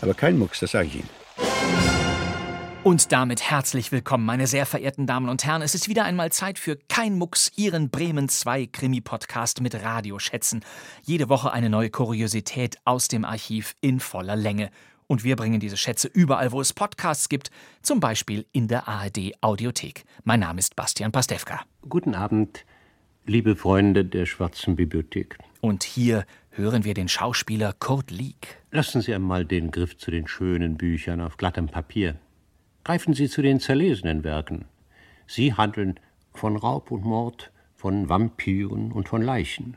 Aber kein Mucks, das sage ich Ihnen. Und damit herzlich willkommen, meine sehr verehrten Damen und Herren. Es ist wieder einmal Zeit für Kein Mucks, Ihren Bremen 2 Krimi-Podcast mit Radioschätzen. Jede Woche eine neue Kuriosität aus dem Archiv in voller Länge. Und wir bringen diese Schätze überall, wo es Podcasts gibt, zum Beispiel in der ARD Audiothek. Mein Name ist Bastian Pastewka. Guten Abend, liebe Freunde der Schwarzen Bibliothek. Und hier hören wir den Schauspieler Kurt Lieck. Lassen Sie einmal den Griff zu den schönen Büchern auf glattem Papier. Greifen Sie zu den zerlesenen Werken. Sie handeln von Raub und Mord, von Vampiren und von Leichen.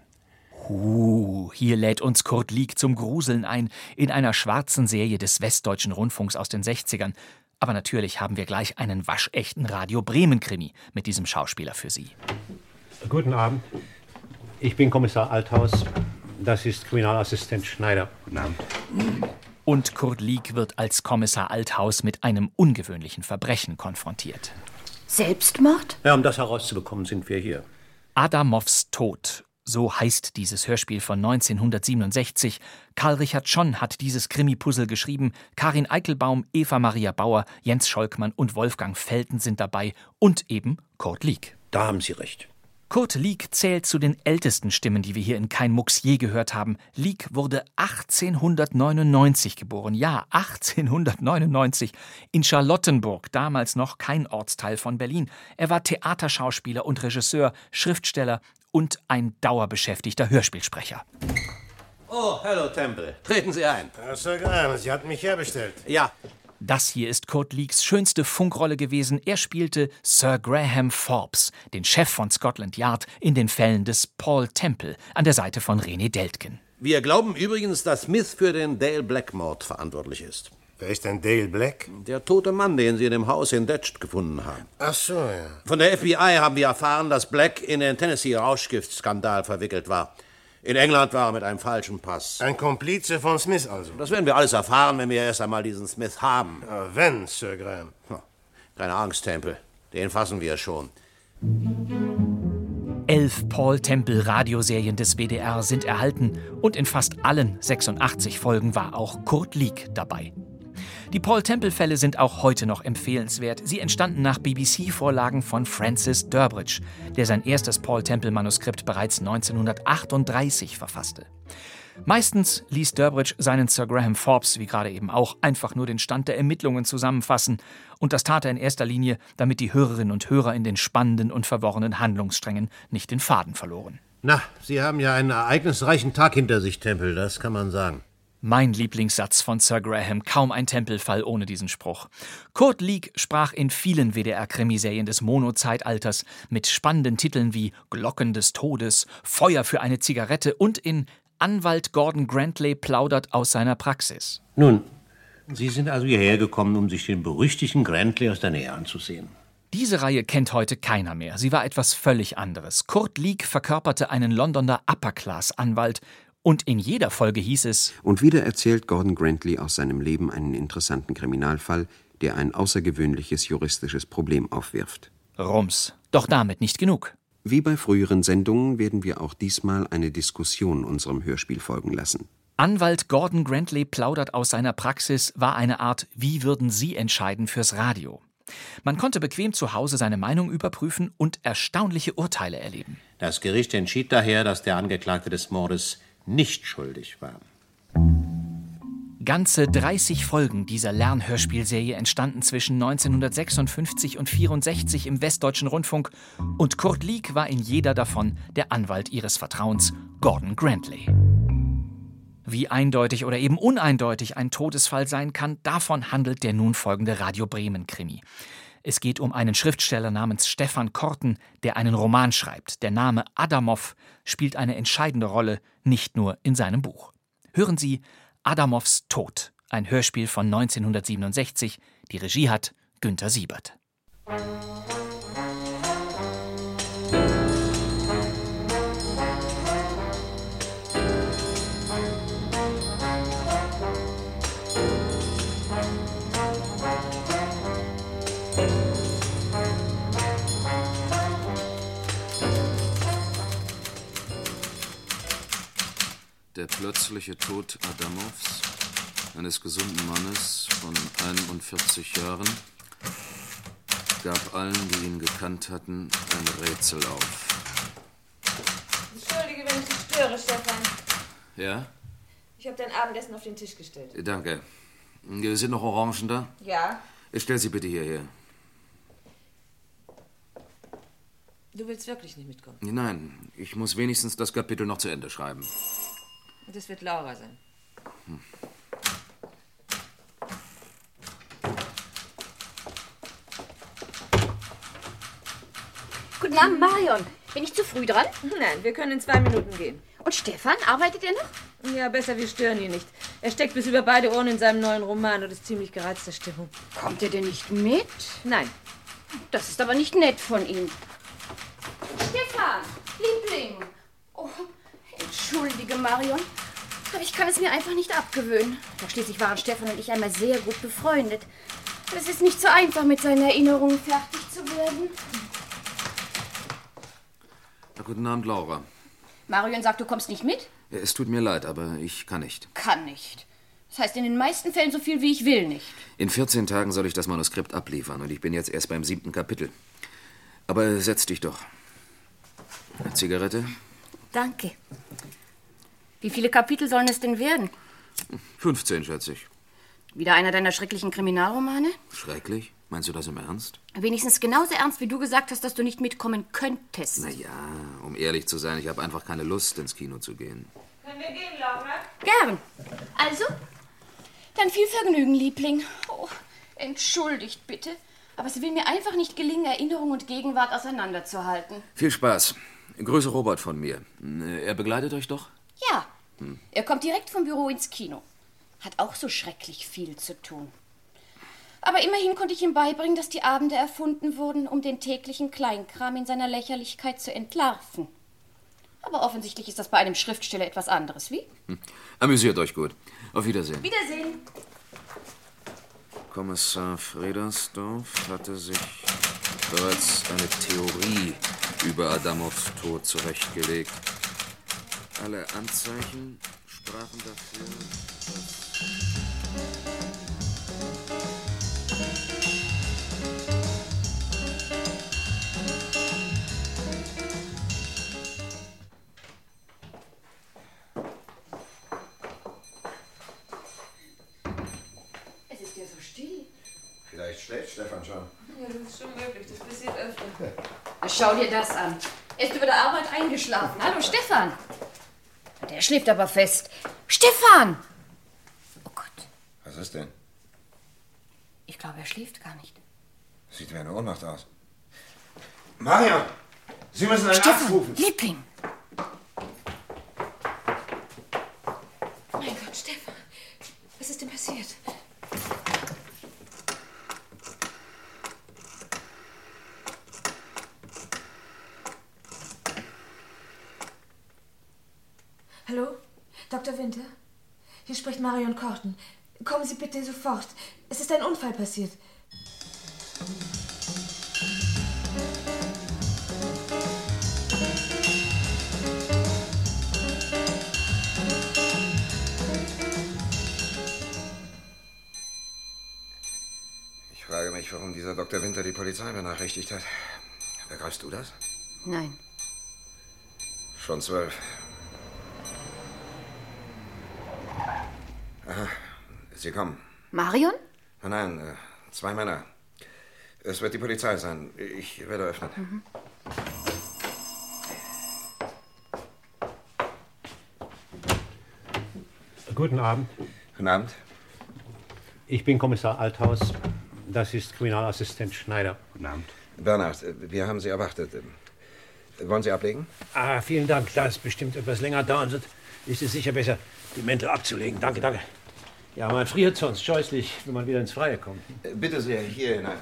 Uh, hier lädt uns Kurt Lieck zum Gruseln ein, in einer schwarzen Serie des Westdeutschen Rundfunks aus den 60ern. Aber natürlich haben wir gleich einen waschechten Radio Bremen-Krimi mit diesem Schauspieler für Sie. Guten Abend. Ich bin Kommissar Althaus. Das ist Kriminalassistent Schneider. Guten Abend. Und Kurt Lieck wird als Kommissar Althaus mit einem ungewöhnlichen Verbrechen konfrontiert. Selbstmord? Ja, um das herauszubekommen, sind wir hier. Adamows Tod. So heißt dieses Hörspiel von 1967. Karl Richard Schon hat dieses Krimi-Puzzle geschrieben. Karin Eichelbaum, Eva Maria Bauer, Jens Scholkmann und Wolfgang Felten sind dabei. Und eben Kurt Lieck. Da haben Sie recht. Kurt Lieck zählt zu den ältesten Stimmen, die wir hier in Kein Mucks je gehört haben. Lieck wurde 1899 geboren. Ja, 1899 in Charlottenburg, damals noch kein Ortsteil von Berlin. Er war Theaterschauspieler und Regisseur, Schriftsteller und ein dauerbeschäftigter Hörspielsprecher. Oh, hallo Temple. Treten Sie ein. Herr Sir Graham, Sie hatten mich herbestellt. Ja, Das hier ist Kurt Leaks schönste Funkrolle gewesen. Er spielte Sir Graham Forbes, den Chef von Scotland Yard, in den Fällen des Paul Temple an der Seite von René Deltgen. wir glauben übrigens, dass Smith für den Dale Black-Mord verantwortlich ist. Wer ist denn Dale Black? Der tote Mann, den Sie in dem Haus in Detched gefunden haben. Ach so, ja. Von der FBI haben wir erfahren, dass Black in den Tennessee-Rauschgiftskandal verwickelt war. In England war er mit einem falschen Pass. Ein Komplize von Smith also. Das werden wir alles erfahren, wenn wir erst einmal diesen Smith haben. Ja, wenn, Sir Graham. Keine Angst, Temple. Den fassen wir schon. Elf Paul Temple Radioserien des WDR sind erhalten und in fast allen 86 Folgen war auch Kurt Lieck dabei. Die Paul Temple-Fälle sind auch heute noch empfehlenswert. Sie entstanden nach BBC-Vorlagen von Francis Durbridge, der sein erstes Paul Temple-Manuskript bereits 1938 verfasste. Meistens ließ Durbridge seinen Sir Graham Forbes, wie gerade eben auch, einfach nur den Stand der Ermittlungen zusammenfassen. Und das tat er in erster Linie, damit die Hörerinnen und Hörer in den spannenden und verworrenen Handlungssträngen nicht den Faden verloren. Na, Sie haben ja einen ereignisreichen Tag hinter sich, Temple, das kann man sagen. Mein Lieblingssatz von Sir Graham, kaum ein Tempelfall ohne diesen Spruch. Kurt Lieck sprach in vielen WDR-Krimiserien des Mono-Zeitalters mit spannenden Titeln wie Glocken des Todes, Feuer für eine Zigarette und in Anwalt Gordon Grantley plaudert aus seiner Praxis. Nun, Sie sind also hierher gekommen, um sich den berüchtigten Grantley aus der Nähe anzusehen. Diese Reihe kennt heute keiner mehr. Sie war etwas völlig anderes. Kurt Lieck verkörperte einen Londoner Upper-Class-Anwalt und in jeder Folge hieß es Und wieder erzählt Gordon Grantley aus seinem Leben einen interessanten Kriminalfall, der ein außergewöhnliches juristisches Problem aufwirft. Rums. Doch damit nicht genug. Wie bei früheren Sendungen werden wir auch diesmal eine Diskussion unserem Hörspiel folgen lassen. Anwalt Gordon Grantley plaudert aus seiner Praxis war eine Art Wie würden Sie entscheiden fürs Radio. Man konnte bequem zu Hause seine Meinung überprüfen und erstaunliche Urteile erleben. Das Gericht entschied daher, dass der Angeklagte des Mordes nicht schuldig war. Ganze 30 Folgen dieser Lernhörspielserie entstanden zwischen 1956 und 64 im Westdeutschen Rundfunk und Kurt Lieck war in jeder davon der Anwalt ihres Vertrauens, Gordon Grantley. Wie eindeutig oder eben uneindeutig ein Todesfall sein kann, davon handelt der nun folgende Radio Bremen Krimi. Es geht um einen Schriftsteller namens Stefan Korten, der einen Roman schreibt. Der Name Adamow spielt eine entscheidende Rolle, nicht nur in seinem Buch. Hören Sie Adamows Tod, ein Hörspiel von 1967. Die Regie hat Günter Siebert. Der plötzliche Tod Adamovs, eines gesunden Mannes von 41 Jahren, gab allen, die ihn gekannt hatten, ein Rätsel auf. Entschuldige, wenn ich dich störe, Stefan. Ja? Ich habe dein Abendessen auf den Tisch gestellt. Danke. Sind noch Orangen da? Ja? Stell sie bitte hierher. Du willst wirklich nicht mitkommen. Nein, ich muss wenigstens das Kapitel noch zu Ende schreiben. Das wird Laura sein. Hm. Guten Abend, Marion. Bin ich zu früh dran? Nein, wir können in zwei Minuten gehen. Und Stefan, arbeitet er noch? Ja, besser, wir stören ihn nicht. Er steckt bis über beide Ohren in seinem neuen Roman und ist ziemlich gereizter Stimmung. Kommt er denn nicht mit? Nein. Das ist aber nicht nett von ihm. Stefan, Liebling. Oh, entschuldige, Marion. Aber ich kann es mir einfach nicht abgewöhnen. Doch schließlich waren Stefan und ich einmal sehr gut befreundet. Es ist nicht so einfach, mit seinen Erinnerungen fertig zu werden. Na, guten Abend, Laura. Marion sagt, du kommst nicht mit? Ja, Es tut mir leid, aber ich kann nicht. Kann nicht. Das heißt in den meisten Fällen so viel wie ich will nicht. In 14 Tagen soll ich das Manuskript abliefern und ich bin jetzt erst beim siebten Kapitel. Aber setz dich doch. Eine Zigarette? Danke. Wie viele Kapitel sollen es denn werden? 15, schätze ich. Wieder einer deiner schrecklichen Kriminalromane? Schrecklich? Meinst du das im Ernst? Wenigstens genauso ernst, wie du gesagt hast, dass du nicht mitkommen könntest. Na ja, um ehrlich zu sein, ich habe einfach keine Lust, ins Kino zu gehen. Können wir gehen, Laura? Gern. Also, dann viel Vergnügen, Liebling. Oh, entschuldigt bitte. Aber es will mir einfach nicht gelingen, Erinnerung und Gegenwart auseinanderzuhalten. Viel Spaß. Grüße Robert von mir. Er begleitet euch doch? Ja, Hm. er kommt direkt vom Büro ins Kino. Hat auch so schrecklich viel zu tun. Aber immerhin konnte ich ihm beibringen, dass die Abende erfunden wurden, um den täglichen Kleinkram in seiner Lächerlichkeit zu entlarven. Aber offensichtlich ist das bei einem Schriftsteller etwas anderes, wie? Hm. Amüsiert euch gut. Auf Wiedersehen. Wiedersehen. Kommissar Fredersdorf hatte sich bereits eine Theorie über Adamovs Tod zurechtgelegt. Alle Anzeichen sprachen dafür, dass... Es ist ja so still. Vielleicht schläft Stefan schon. Ja, das ist schon möglich. Das passiert öfter. Schau dir das an. Er ist über der Arbeit eingeschlafen. Hallo, Stefan. Der schläft aber fest. Stefan! Was ist denn? Ich glaube, er schläft gar nicht. Sieht wie eine Ohnmacht aus. Marion! Sie müssen einen Arzt Stefan, rufen. Liebling. Mein Gott, Stefan. Was ist denn passiert? Hallo? Dr. Winter? Hier spricht Marion Korten. Kommen Sie bitte sofort. Es ist ein Unfall passiert. Ich frage mich, warum dieser Dr. Winter die Polizei benachrichtigt hat. Begreifst du das? Nein. Schon zwölf. Aha, Sie kommen. Marion? Nein, nein, äh, zwei Männer. Es wird die Polizei sein. Ich werde öffnen. Mhm. Guten Abend. Guten Abend. Ich bin Kommissar Althaus. Das ist Kriminalassistent Schneider. Guten Abend. Bernhard, äh, wir haben Sie erwartet. Wollen Sie ablegen? Ah, vielen Dank. Da es bestimmt etwas länger dauern wird, ist es sicher besser, die Mäntel abzulegen. Danke, danke. Ja, man friert sonst scheußlich, wenn man wieder ins Freie kommt. Äh, Bitte sehr, hier hinein.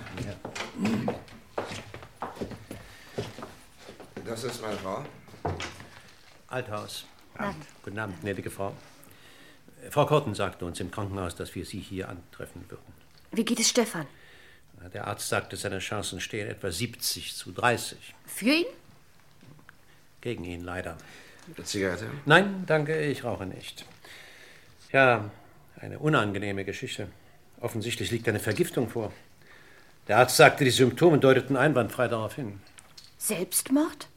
Das ist meine Frau. Althaus. Abend. Guten Abend, gnädige Frau. Frau Korten sagte uns im Krankenhaus, dass wir Sie hier antreffen würden. Wie geht es Stefan? Der Arzt sagte, seine Chancen stehen etwa 70 zu 30. Für ihn? Gegen ihn leider. Zigarette? Nein, danke, ich rauche nicht. Ja, eine unangenehme Geschichte. Offensichtlich liegt eine Vergiftung vor. Der Arzt sagte, die Symptome deuteten einwandfrei darauf hin. Selbstmord?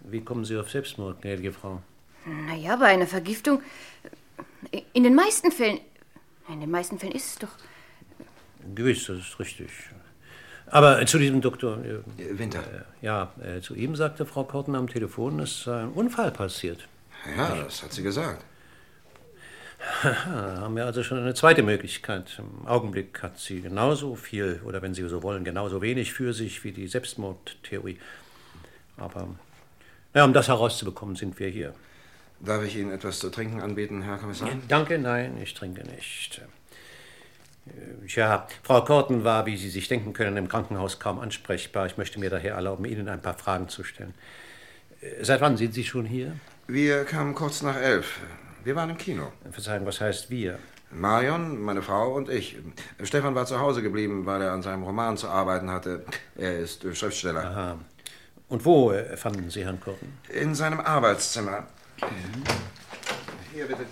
Wie kommen Sie auf Selbstmord, gnädige Frau? Naja, bei einer Vergiftung. In den meisten Fällen. In den meisten Fällen ist es doch. Gewiss, das ist richtig. Aber zu diesem Doktor. Äh, Winter. Äh, ja, äh, zu ihm sagte Frau Korten am Telefon, es sei ein Unfall passiert. Ja, das hat sie gesagt. Haha, haben wir also schon eine zweite Möglichkeit. Im Augenblick hat sie genauso viel, oder wenn Sie so wollen, genauso wenig für sich wie die Selbstmordtheorie. Aber ja, um das herauszubekommen, sind wir hier. Darf ich Ihnen etwas zu trinken anbieten, Herr Kommissar? Danke, nein, ich trinke nicht. Äh, Tja, Frau Korten war, wie Sie sich denken können, im Krankenhaus kaum ansprechbar. Ich möchte mir daher erlauben, Ihnen ein paar Fragen zu stellen. Äh, Seit wann sind Sie schon hier? Wir kamen kurz nach elf. Wir waren im Kino. Verzeihung, was heißt wir? Marion, meine Frau und ich. Stefan war zu Hause geblieben, weil er an seinem Roman zu arbeiten hatte. Er ist Schriftsteller. Aha. Und wo äh, fanden Sie Herrn Korten? In seinem Arbeitszimmer. Hier bitte.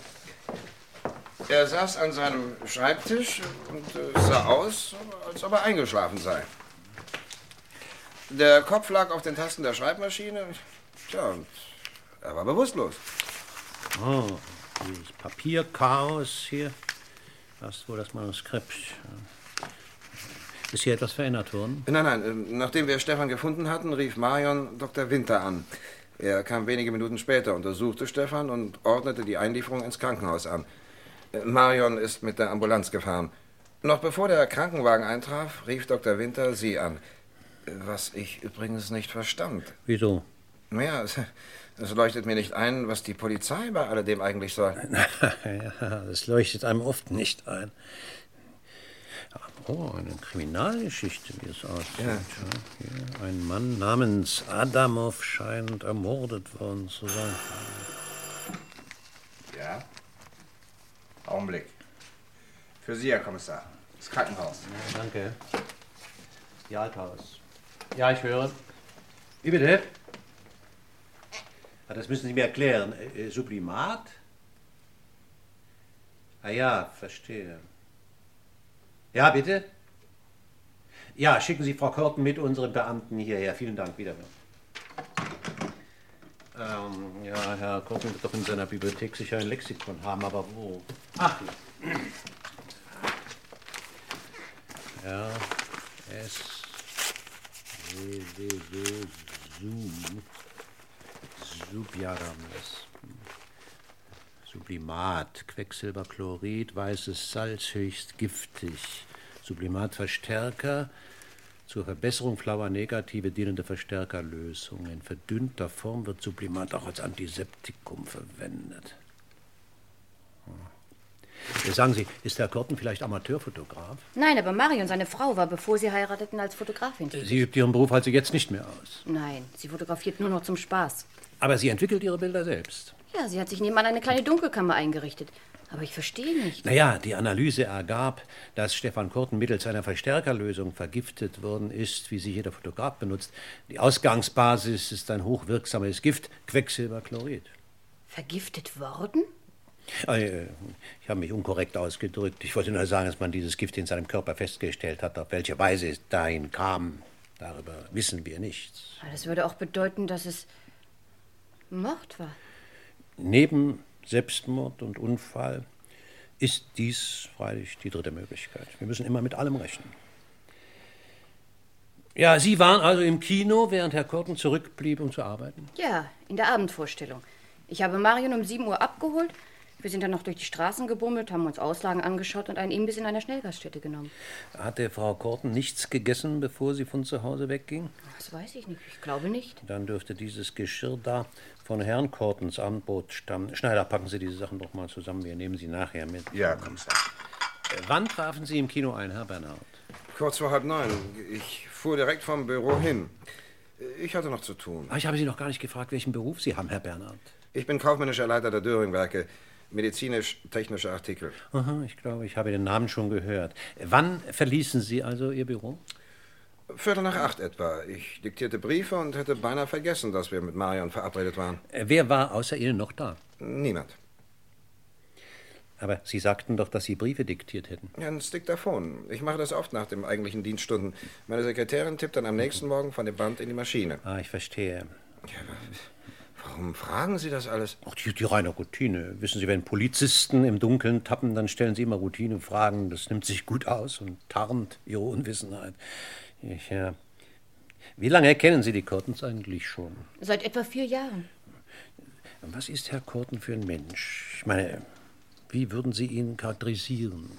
Er saß an seinem Schreibtisch und äh, sah aus, als ob er eingeschlafen sei. Der Kopf lag auf den Tasten der Schreibmaschine. Tja, und er war bewusstlos. Oh, dieses Papierchaos hier. Das ist wohl das Manuskript. Ist hier etwas verändert worden? Nein, nein. ähm, Nachdem wir Stefan gefunden hatten, rief Marion Dr. Winter an. Er kam wenige Minuten später, untersuchte Stefan und ordnete die Einlieferung ins Krankenhaus an. Äh, Marion ist mit der Ambulanz gefahren. Noch bevor der Krankenwagen eintraf, rief Dr. Winter Sie an. Äh, Was ich übrigens nicht verstand. Wieso? Naja, es, leuchtet mir nicht ein, was die Polizei bei alledem eigentlich soll. ja, das leuchtet einem oft nicht ein. Oh, eine Kriminalgeschichte, wie es aussieht. Ja. Ein Mann namens Adamov scheint ermordet worden zu sein. Ja? Augenblick. Für Sie, Herr Kommissar. Das Krankenhaus. Ja, danke. Die Althaus. Ja, ich höre. Wie bitte? Das müssen Sie mir erklären. Äh, Sublimat? Ah ja, verstehe. Ja, bitte? Ja, schicken Sie Frau Korten mit unseren Beamten hierher. Vielen Dank, wiederhören. Ähm, ja, Herr Korten wird doch in seiner Bibliothek sicher ein Lexikon haben, aber wo? Ach, hier. Ja, S. W, W, W, Zoom. Subjadames. Sublimat, Quecksilberchlorid, weißes Salz, höchst giftig. Sublimatverstärker, zur Verbesserung flauer Negative dienende Verstärkerlösung. In verdünnter Form wird Sublimat auch als Antiseptikum verwendet. Hm. Sagen Sie, ist Herr Korten vielleicht Amateurfotograf? Nein, aber Marion, seine Frau, war, bevor sie heirateten, als Fotografin. tätig. Sie übt Ihren Beruf also jetzt nicht mehr aus. Nein, sie fotografiert nur noch zum Spaß. Aber sie entwickelt Ihre Bilder selbst. Ja, sie hat sich nebenan eine kleine Dunkelkammer eingerichtet. Aber ich verstehe nicht. Naja, die Analyse ergab, dass Stefan Kurten mittels einer Verstärkerlösung vergiftet worden ist, wie sie jeder Fotograf benutzt. Die Ausgangsbasis ist ein hochwirksames Gift, Quecksilberchlorid. Vergiftet worden? Äh, Ich habe mich unkorrekt ausgedrückt. Ich wollte nur sagen, dass man dieses Gift in seinem Körper festgestellt hat. Auf welche Weise es dahin kam, darüber wissen wir nichts. Aber Das würde auch bedeuten, dass es Mord war. Neben Selbstmord und Unfall ist dies freilich die dritte Möglichkeit. Wir müssen immer mit allem rechnen. Ja, Sie waren also im Kino, während Herr Korten zurückblieb, um zu arbeiten? Ja, in der Abendvorstellung. Ich habe Marion um 7 Uhr abgeholt. Wir sind dann noch durch die Straßen gebummelt, haben uns Auslagen angeschaut und einen Imbiss in einer Schnellgaststätte genommen. Hatte Frau Korten nichts gegessen, bevor sie von zu Hause wegging? Das weiß ich nicht. Ich glaube nicht. Dann dürfte dieses Geschirr da von Herrn Kortens Abendbrot stammen. Schneider, packen Sie diese Sachen doch mal zusammen. Wir nehmen sie nachher mit. Ja, Kommissar. Äh, Wann trafen Sie im Kino ein, Herr Bernhard? Kurz vor halb neun. Ich fuhr direkt vom Büro hin. Ich hatte noch zu tun. Ah, ich habe Sie noch gar nicht gefragt, welchen Beruf Sie haben, Herr Bernhard. Ich bin kaufmännischer Leiter der Döring-Werke. Medizinisch-technische Artikel. Aha, ich glaube, ich habe den Namen schon gehört. Wann verließen Sie also Ihr Büro? Viertel nach acht etwa. Ich diktierte Briefe und hätte beinahe vergessen, dass wir mit Marion verabredet waren. Äh, Wer war außer Ihnen noch da? Niemand. Aber Sie sagten doch, dass Sie Briefe diktiert hätten. Ja, ein Diktaphon. Ich mache das oft nach den eigentlichen Dienststunden. Meine Sekretärin tippt dann am nächsten Morgen von dem Band in die Maschine. Ah, ich verstehe. Ja, aber warum fragen Sie das alles? Ach, die, die reine Routine. Wissen Sie, wenn Polizisten im Dunkeln tappen, dann stellen sie immer Routinefragen. Das nimmt sich gut aus und tarnt ihre Unwissenheit. Ich, ja. Wie lange kennen Sie die Kortens eigentlich schon? Seit etwa vier Jahren. Was ist Herr Korten für ein Mensch? Ich meine, wie würden Sie ihn charakterisieren?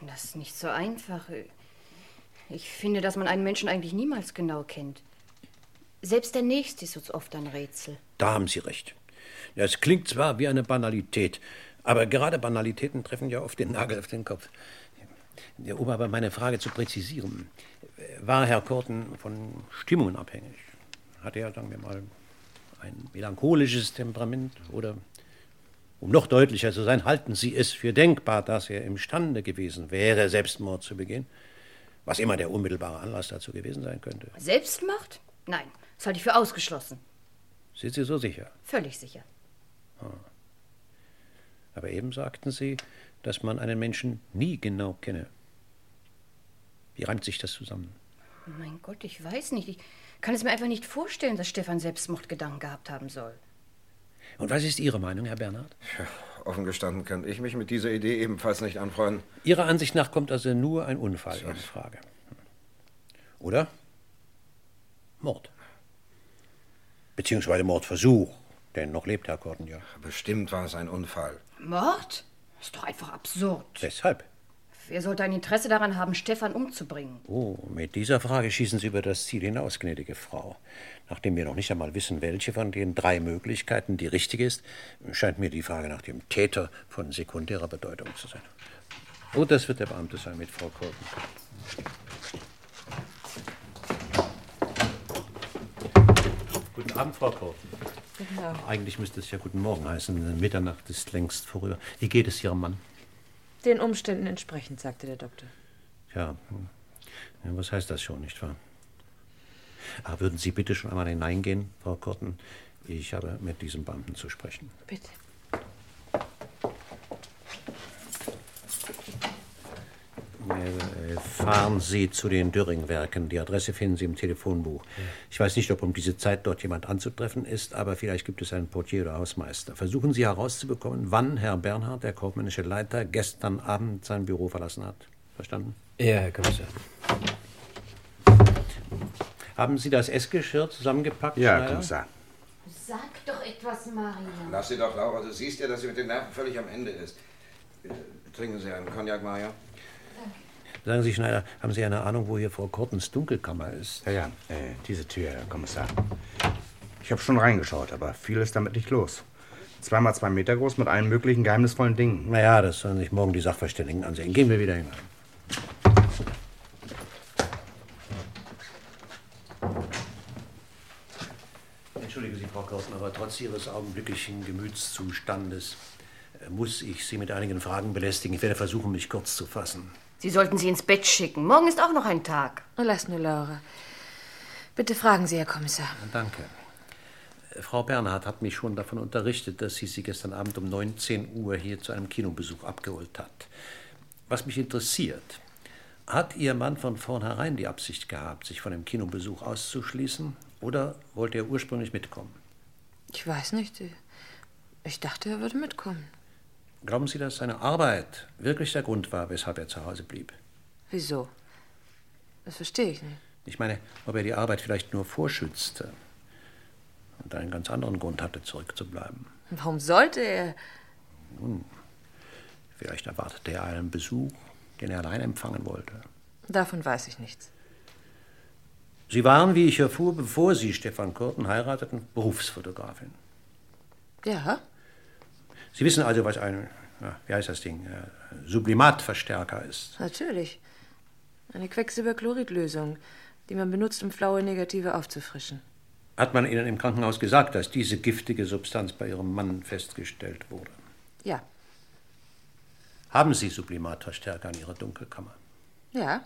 Das ist nicht so einfach. Ich finde, dass man einen Menschen eigentlich niemals genau kennt. Selbst der Nächste ist uns oft ein Rätsel. Da haben Sie recht. Ja, es klingt zwar wie eine Banalität, aber gerade Banalitäten treffen ja oft den Nagel auf den Kopf. Um aber meine Frage zu präzisieren. War Herr Korten von Stimmungen abhängig? Hatte er, sagen wir mal, ein melancholisches Temperament? Oder, um noch deutlicher zu sein, halten Sie es für denkbar, dass er imstande gewesen wäre, Selbstmord zu begehen? Was immer der unmittelbare Anlass dazu gewesen sein könnte. Selbstmord? Nein, das halte ich für ausgeschlossen. Sind Sie so sicher? Völlig sicher. Ah. Aber eben sagten Sie, dass man einen Menschen nie genau kenne. Wie reimt sich das zusammen? Mein Gott, ich weiß nicht. Ich kann es mir einfach nicht vorstellen, dass Stefan Selbstmordgedanken gehabt haben soll. Und was ist Ihre Meinung, Herr Bernhard? Ja, offen gestanden kann ich mich mit dieser Idee ebenfalls nicht anfreunden. Ihrer Ansicht nach kommt also nur ein Unfall So. in Frage. Oder? Mord. Beziehungsweise Mordversuch. Denn noch lebt Herr Korten ja. Bestimmt war es ein Unfall. Mord? Ist doch einfach absurd. Weshalb? Wer sollte ein Interesse daran haben, Stefan umzubringen? Oh, mit dieser Frage schießen Sie über das Ziel hinaus, gnädige Frau. Nachdem wir noch nicht einmal wissen, welche von den drei Möglichkeiten die richtige ist, scheint mir die Frage nach dem Täter von sekundärer Bedeutung zu sein. Oh, das wird der Beamte sein mit Frau Korten. Guten Abend, Frau Korten. Guten Abend. Eigentlich müsste es ja Guten Morgen heißen. Mitternacht ist längst vorüber. Wie geht es Ihrem Mann? Den Umständen entsprechend, sagte der Doktor. Ja, hm. ja was heißt das schon, nicht wahr? Aber würden Sie bitte schon einmal hineingehen, Frau Korten? Ich habe mit diesem Beamten zu sprechen. Bitte. Fahren Sie zu den Döring-Werken. Die Adresse finden Sie im Telefonbuch. Ich weiß nicht, ob um diese Zeit dort jemand anzutreffen ist, aber vielleicht gibt es einen Portier oder Hausmeister. Versuchen Sie herauszubekommen, wann Herr Bernhard, der kaufmännische Leiter, gestern Abend sein Büro verlassen hat. Verstanden? Ja, Herr Kommissar. Haben Sie das Essgeschirr zusammengepackt? Ja, Schneider? Kommissar. Sag doch etwas, Marion. Lass sie doch, Laura. Du siehst ja, dass sie mit den Nerven völlig am Ende ist. Äh, Trinken Sie einen Cognac, Maja? Sagen Sie, Schneider, haben Sie eine Ahnung, wo hier Frau Kortens Dunkelkammer ist? Ja, ja, äh, diese Tür, Herr Kommissar. Ich habe schon reingeschaut, aber viel ist damit nicht los. Zweimal zwei Meter groß mit allen möglichen geheimnisvollen Dingen. Naja, das sollen sich morgen die Sachverständigen ansehen. Gehen wir wieder hinein. Entschuldigen Sie, Frau Korten, aber trotz Ihres augenblicklichen Gemütszustandes äh, muss ich Sie mit einigen Fragen belästigen. Ich werde versuchen, mich kurz zu fassen. Sie sollten sie ins Bett schicken. Morgen ist auch noch ein Tag. Oh, lass nur, Laura. Bitte fragen Sie, Herr Kommissar. Danke. Äh, Frau Bernhard hat mich schon davon unterrichtet, dass sie Sie gestern Abend um 19 Uhr hier zu einem Kinobesuch abgeholt hat. Was mich interessiert, hat Ihr Mann von vornherein die Absicht gehabt, sich von dem Kinobesuch auszuschließen, oder wollte er ursprünglich mitkommen? Ich weiß nicht. Ich dachte, er würde mitkommen. Glauben Sie, dass seine Arbeit wirklich der Grund war, weshalb er zu Hause blieb? Wieso? Das verstehe ich nicht. Ich meine, ob er die Arbeit vielleicht nur vorschützte und einen ganz anderen Grund hatte, zurückzubleiben. Warum sollte er? Nun, vielleicht erwartete er einen Besuch, den er allein empfangen wollte. Davon weiß ich nichts. Sie waren, wie ich erfuhr, bevor Sie Stefan Kurten heirateten, Berufsfotografin. Ja, Sie wissen also, was ein, wie heißt das Ding, äh, Sublimatverstärker ist. natürlich. Eine Quecksilberchloridlösung, die man benutzt, um flaue Negative aufzufrischen. Hat man Ihnen im Krankenhaus gesagt, dass diese giftige Substanz bei Ihrem Mann festgestellt wurde? Ja, Haben Sie Sublimatverstärker in Ihrer Dunkelkammer? ja.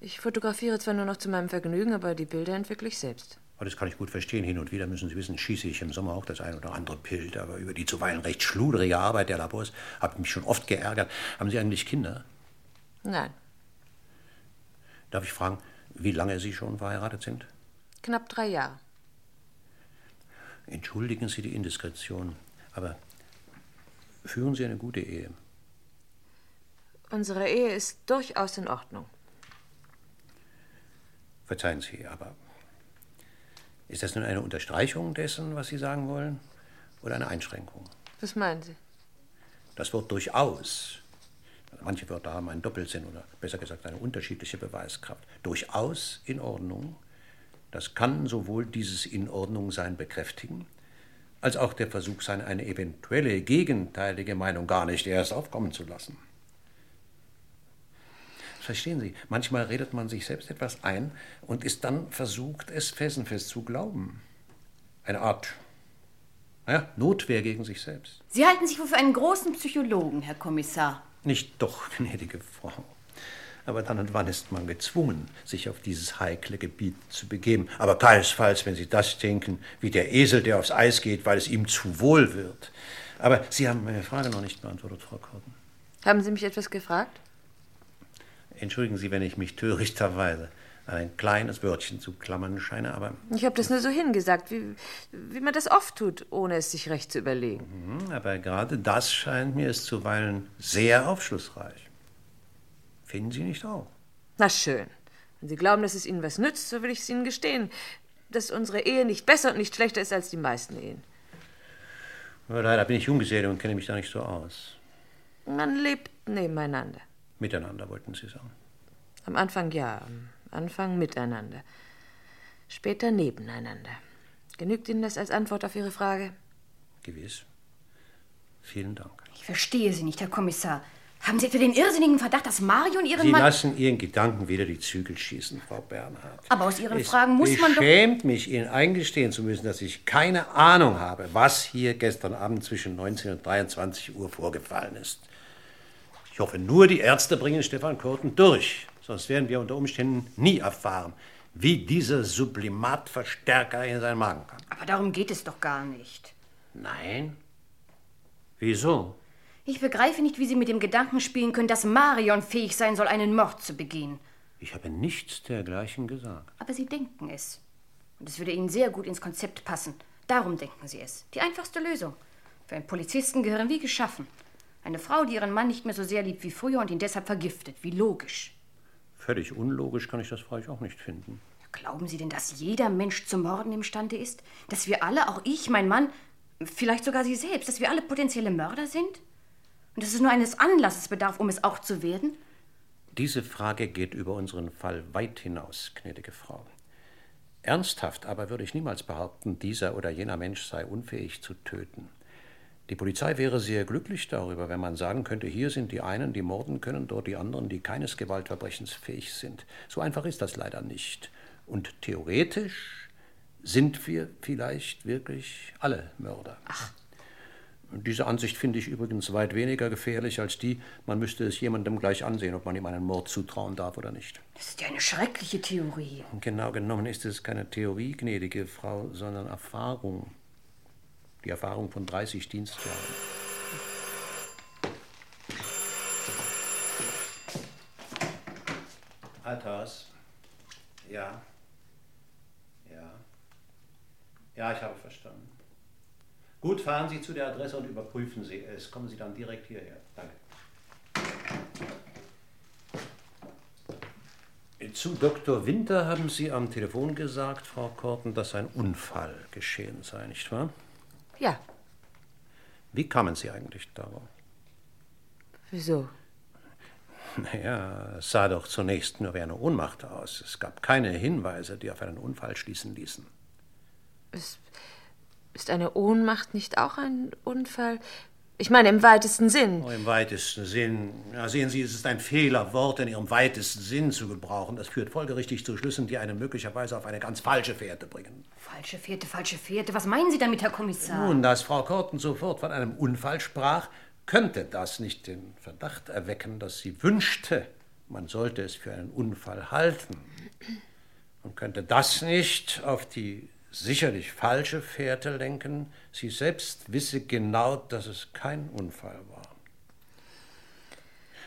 Ich fotografiere zwar nur noch zu meinem Vergnügen, aber die Bilder entwickle ich selbst. Oh, Das kann ich gut verstehen. Hin und wieder müssen Sie wissen, schieße ich im Sommer auch das ein oder andere Bild. Aber über die zuweilen recht schluderige Arbeit der Labors habe ich mich schon oft geärgert. Haben Sie eigentlich Kinder? Nein, Darf ich fragen, wie lange Sie schon verheiratet sind? knapp drei Jahre. Entschuldigen Sie die Indiskretion, aber führen Sie eine gute Ehe? Unsere Ehe ist durchaus in Ordnung. Verzeihen Sie, aber ist das nun eine Unterstreichung dessen, was Sie sagen wollen, oder eine Einschränkung? Was meinen Sie? Das Wort durchaus. Manche Wörter haben einen Doppelsinn oder besser gesagt eine unterschiedliche Beweiskraft. Durchaus in Ordnung. Das kann sowohl dieses in Ordnung sein bekräftigen, als auch der Versuch sein, eine eventuelle gegenteilige Meinung gar nicht erst aufkommen zu lassen. Verstehen Sie, manchmal redet man sich selbst etwas ein und ist dann versucht, es felsenfest zu glauben. Eine Art naja, Notwehr gegen sich selbst. Sie halten sich wohl für einen großen Psychologen, Herr Kommissar. Nicht doch, gnädige Frau. Aber dann und wann ist man gezwungen, sich auf dieses heikle Gebiet zu begeben. Aber keinesfalls, wenn Sie das denken, wie der Esel, der aufs Eis geht, weil es ihm zu wohl wird. Aber Sie haben meine Frage noch nicht beantwortet, Frau Korten. Haben Sie mich etwas gefragt? Entschuldigen Sie, wenn ich mich törichterweise an ein kleines Wörtchen zu klammern scheine, aber Ich habe das nur so hingesagt, wie, wie man das oft tut, ohne es sich recht zu überlegen. Hm, Aber gerade das scheint mir es zuweilen sehr aufschlussreich. Finden Sie nicht auch? Na schön. Wenn Sie glauben, dass es Ihnen was nützt, so will ich es Ihnen gestehen, dass unsere Ehe nicht besser und nicht schlechter ist als die meisten Ehen. Aber leider bin ich Junggeselle und kenne mich da nicht so aus. Man lebt nebeneinander. Miteinander, wollten Sie sagen. Am Anfang ja, am Anfang miteinander. Später nebeneinander. Genügt Ihnen das als Antwort auf Ihre Frage? Gewiss. Vielen Dank. Ich verstehe Sie nicht, Herr Kommissar. Haben Sie etwa den irrsinnigen Verdacht, dass Marion Ihren Sie Mann... lassen Ihren Gedanken wieder die Zügel schießen, Frau Bernhard. Aber aus Ihren es Fragen muss man doch... beschämt mich, Ihnen eingestehen zu müssen, dass ich keine Ahnung habe, was hier gestern Abend zwischen 19 und 23 Uhr vorgefallen ist. Ich hoffe nur, die Ärzte bringen Stefan Kurten durch. Sonst werden wir unter Umständen nie erfahren, wie dieser Sublimatverstärker in seinen Magen kam. Aber darum geht es doch gar nicht. Nein? Wieso? Ich begreife nicht, wie Sie mit dem Gedanken spielen können, dass Marion fähig sein soll, einen Mord zu begehen. Ich habe nichts dergleichen gesagt. Aber Sie denken es. Und es würde Ihnen sehr gut ins Konzept passen. Darum denken Sie es. Die einfachste Lösung. Für einen Polizisten gehören wie geschaffen. Eine Frau, die ihren Mann nicht mehr so sehr liebt wie früher und ihn deshalb vergiftet. Wie logisch. Völlig unlogisch kann ich das freilich auch nicht finden. Glauben Sie denn, dass jeder Mensch zu morden imstande ist? Dass wir alle, auch ich, mein Mann, vielleicht sogar Sie selbst, dass wir alle potenzielle Mörder sind? Und dass es nur eines Anlasses bedarf, um es auch zu werden? Diese Frage geht über unseren Fall weit hinaus, gnädige Frau. Ernsthaft aber würde ich niemals behaupten, dieser oder jener Mensch sei unfähig zu töten. Die Polizei wäre sehr glücklich darüber, wenn man sagen könnte, hier sind die einen, die morden können, dort die anderen, die keines Gewaltverbrechens fähig sind. So einfach ist das leider nicht. Und theoretisch sind wir vielleicht wirklich alle Mörder. Ach. Diese Ansicht finde ich übrigens weit weniger gefährlich als die, man müsste es jemandem gleich ansehen, ob man ihm einen Mord zutrauen darf oder nicht. Das ist ja eine schreckliche Theorie. Genau genommen ist es keine Theorie, gnädige Frau, sondern Erfahrung. Die Erfahrung von 30 Dienstjahren. Althaus. Ja. Ja. Ja, ich habe verstanden. Gut, fahren Sie zu der Adresse und überprüfen Sie es. Kommen Sie dann direkt hierher. Danke. Zu Dr. Winter haben Sie am Telefon gesagt, Frau Korten, dass ein Unfall geschehen sei, nicht wahr? Ja. Wie kamen Sie eigentlich darauf? Wieso? Naja, es sah doch zunächst nur wie eine Ohnmacht aus. Es gab keine Hinweise, die auf einen Unfall schließen ließen. Ist, ist eine Ohnmacht nicht auch ein Unfall? Ich meine, im weitesten Sinn. Oh, Im weitesten Sinn. Ja, sehen Sie, es ist ein Fehler, Worte in ihrem weitesten Sinn zu gebrauchen. Das führt folgerichtig zu Schlüssen, die einen möglicherweise auf eine ganz falsche Fährte bringen. Falsche Fährte, falsche Fährte. Was meinen Sie damit, Herr Kommissar? Nun, dass Frau Korten sofort von einem Unfall sprach, könnte das nicht den Verdacht erwecken, dass sie wünschte, man sollte es für einen Unfall halten. Und könnte das nicht auf die sicherlich falsche Fährte lenken, sie selbst wisse genau, dass es kein Unfall war.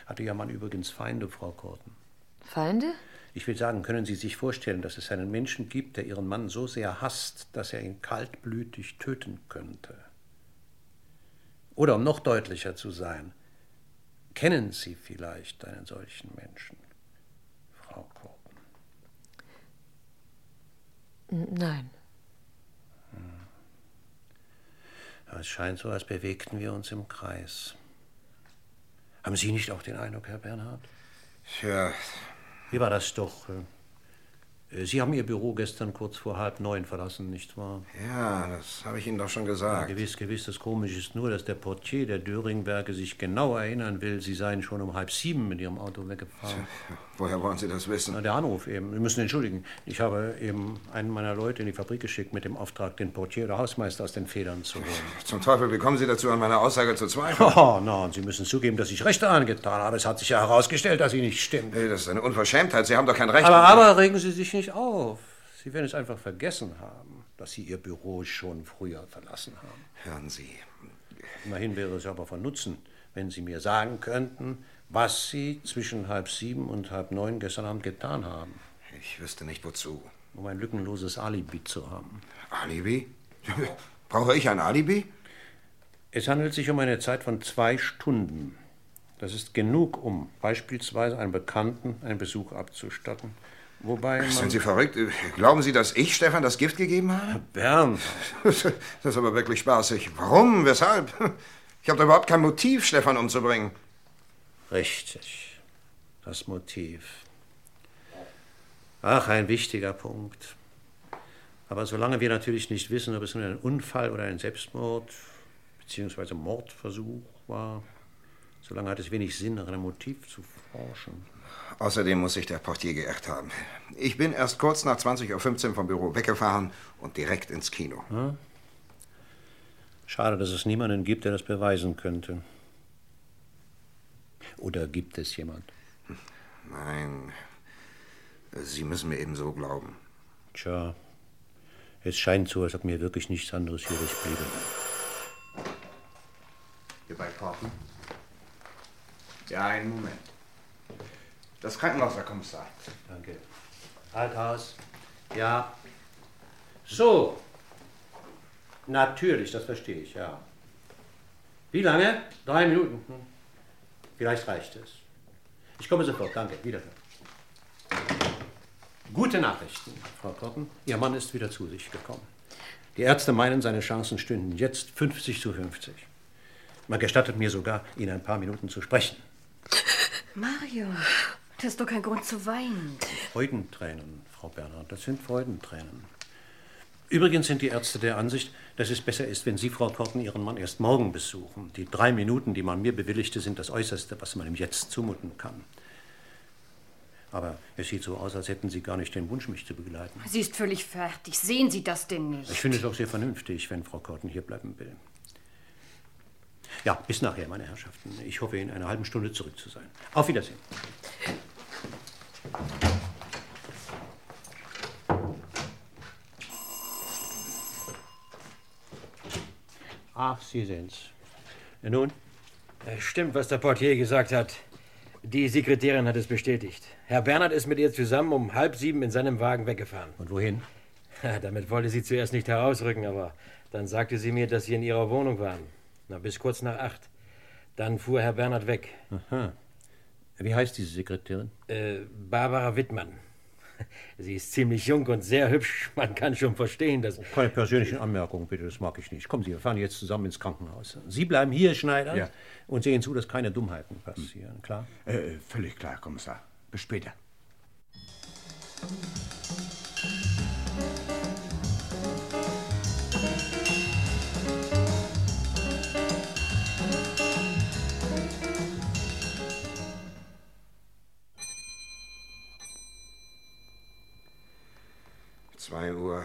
Hatte Ihr Mann übrigens Feinde, Frau Korten? Feinde? Ich will sagen, können Sie sich vorstellen, dass es einen Menschen gibt, der Ihren Mann so sehr hasst, dass er ihn kaltblütig töten könnte? Oder um noch deutlicher zu sein, kennen Sie vielleicht einen solchen Menschen, Frau Korten? N- Nein. Es scheint so, als bewegten wir uns im Kreis. Haben Sie nicht auch den Eindruck, Herr Bernhard? Tja, Wie war das doch? Äh, Sie haben Ihr Büro gestern kurz vor halb neun verlassen, nicht wahr? ja, das habe ich Ihnen doch schon Ja, gesagt. gewiss, gewiss. Das Komische ist nur, dass der Portier der Döringwerke sich genau erinnern will, Sie seien schon um halb sieben mit Ihrem Auto weggefahren. Woher wollen Sie das wissen? Na, der Anruf eben. Sie müssen entschuldigen. Ich habe eben einen meiner Leute in die Fabrik geschickt mit dem Auftrag, den Portier oder Hausmeister aus den Federn zu holen. Zum Teufel, wie kommen Sie dazu, an meiner Aussage zu zweifeln? Oh, und Sie müssen zugeben, dass ich Recht angetan habe. Es hat sich ja herausgestellt, dass Sie nicht stimmen. Nee, das ist eine Unverschämtheit. Sie haben doch kein Recht. Aber, aber regen Sie sich nicht auf. Sie werden es einfach vergessen haben, dass Sie Ihr Büro schon früher verlassen haben. Hören Sie. Immerhin wäre es aber von Nutzen, wenn Sie mir sagen könnten, was Sie zwischen halb sieben und halb neun gestern Abend getan haben. Ich wüsste nicht wozu. Um ein lückenloses Alibi zu haben. Alibi? Brauche ich ein Alibi? Es handelt sich um eine Zeit von zwei Stunden. Das ist genug, um beispielsweise einem Bekannten einen Besuch abzustatten. Wobei man... Sind Sie verrückt? Glauben Sie, dass ich Stefan das Gift gegeben habe? Bernd. Das ist aber wirklich spaßig. Warum? Weshalb? Ich habe da überhaupt kein Motiv, Stefan umzubringen. Richtig. Das Motiv. Ach, ein wichtiger Punkt. Aber solange wir natürlich nicht wissen, ob es nun ein Unfall oder ein Selbstmord bzw. Mordversuch war, solange hat es wenig Sinn, nach einem Motiv zu forschen. Außerdem muss sich der Portier geirrt haben. Ich bin erst kurz nach 20.15 Uhr vom Büro weggefahren und direkt ins Kino. Hm? Schade, dass es niemanden gibt, der das beweisen könnte. Oder gibt es jemand? Nein, Sie müssen mir eben so glauben. Tja, es scheint so, als ob mir wirklich nichts anderes übrig bliebe. Hier bei Korten? Ja, einen Moment. Das Krankenhaus, Herr Kommissar. Danke. Althaus. Ja. So. Natürlich, das verstehe ich, ja. Wie lange? Drei Minuten. Hm. Vielleicht reicht es. Ich komme sofort, danke. Wiederhören. Gute Nachrichten, Frau Korten. Ihr Mann ist wieder zu sich gekommen. Die Ärzte meinen, seine Chancen stünden jetzt 50 zu 50. Man gestattet mir sogar, ihn ein paar Minuten zu sprechen. Mario, das ist doch kein Grund zu weinen. Freudentränen, Frau Bernhard, das sind Freudentränen. Übrigens sind die Ärzte der Ansicht, dass es besser ist, wenn Sie, Frau Korten, Ihren Mann erst morgen besuchen. Die drei Minuten, die man mir bewilligte, sind das Äußerste, was man ihm jetzt zumuten kann. Aber es sieht so aus, als hätten Sie gar nicht den Wunsch, mich zu begleiten. Sie ist völlig fertig. Sehen Sie das denn nicht? Ich finde es auch sehr vernünftig, wenn Frau Korten hier bleiben will. Ja, bis nachher, meine Herrschaften. Ich hoffe, in einer halben Stunde zurück zu sein. Auf Wiedersehen. Ach, Sie sehen's. Nun? Äh, Stimmt, was der Portier gesagt hat. Die Sekretärin hat es bestätigt. Herr Bernhard ist mit ihr zusammen um halb sieben in seinem Wagen weggefahren. Und wohin? Damit wollte sie zuerst nicht herausrücken, aber dann sagte sie mir, dass sie in ihrer Wohnung waren. Na, bis kurz nach acht. Dann fuhr Herr Bernhard weg. Aha. Wie heißt diese Sekretärin? Äh, Barbara Wittmann. Sie ist ziemlich jung und sehr hübsch. Man kann schon verstehen, dass. Keine persönlichen Anmerkungen, bitte, das mag ich nicht. Kommen Sie, wir fahren jetzt zusammen ins Krankenhaus. Sie bleiben hier, Schneider, Ja. und sehen zu, dass keine Dummheiten passieren, klar? Äh, völlig klar, Kommissar. Bis später. Zwei Uhr.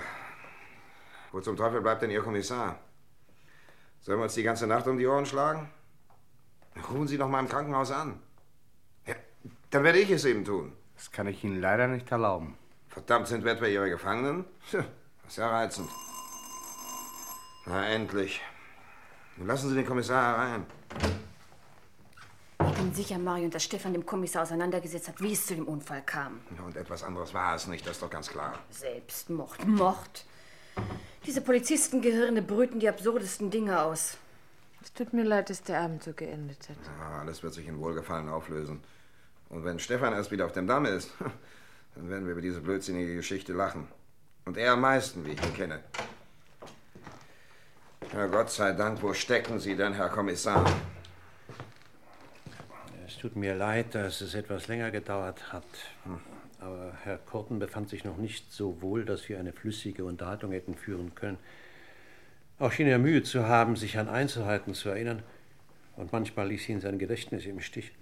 Wo zum Teufel bleibt denn Ihr Kommissar? Sollen wir uns die ganze Nacht um die Ohren schlagen? Rufen Sie doch mal im Krankenhaus an. Ja, dann werde ich es eben tun. Das kann ich Ihnen leider nicht erlauben. Verdammt sind wir etwa Ihre Gefangenen? Tja, Das ist ja reizend. Na, endlich. Nun lassen Sie den Kommissar herein. Ich bin sicher, Marion, dass Stefan dem Kommissar auseinandergesetzt hat, wie es zu dem Unfall kam. Und etwas anderes war es nicht, das ist doch ganz klar. Selbstmord, Mord. Diese Polizistengehirne brüten die absurdesten Dinge aus. Es tut mir leid, dass der Abend so geendet hat. Ja, alles wird sich in Wohlgefallen auflösen. Und wenn Stefan erst wieder auf dem Damm ist, dann werden wir über diese blödsinnige Geschichte lachen. Und er am meisten, wie ich ihn kenne. Ja, Gott sei Dank, wo stecken Sie denn, Herr Kommissar? Es tut mir leid, dass es etwas länger gedauert hat. Aber Herr Korten befand sich noch nicht so wohl, dass wir eine flüssige Unterhaltung hätten führen können. Auch schien er Mühe zu haben, sich an Einzelheiten zu erinnern. Und manchmal ließ ihn sein Gedächtnis im Stich.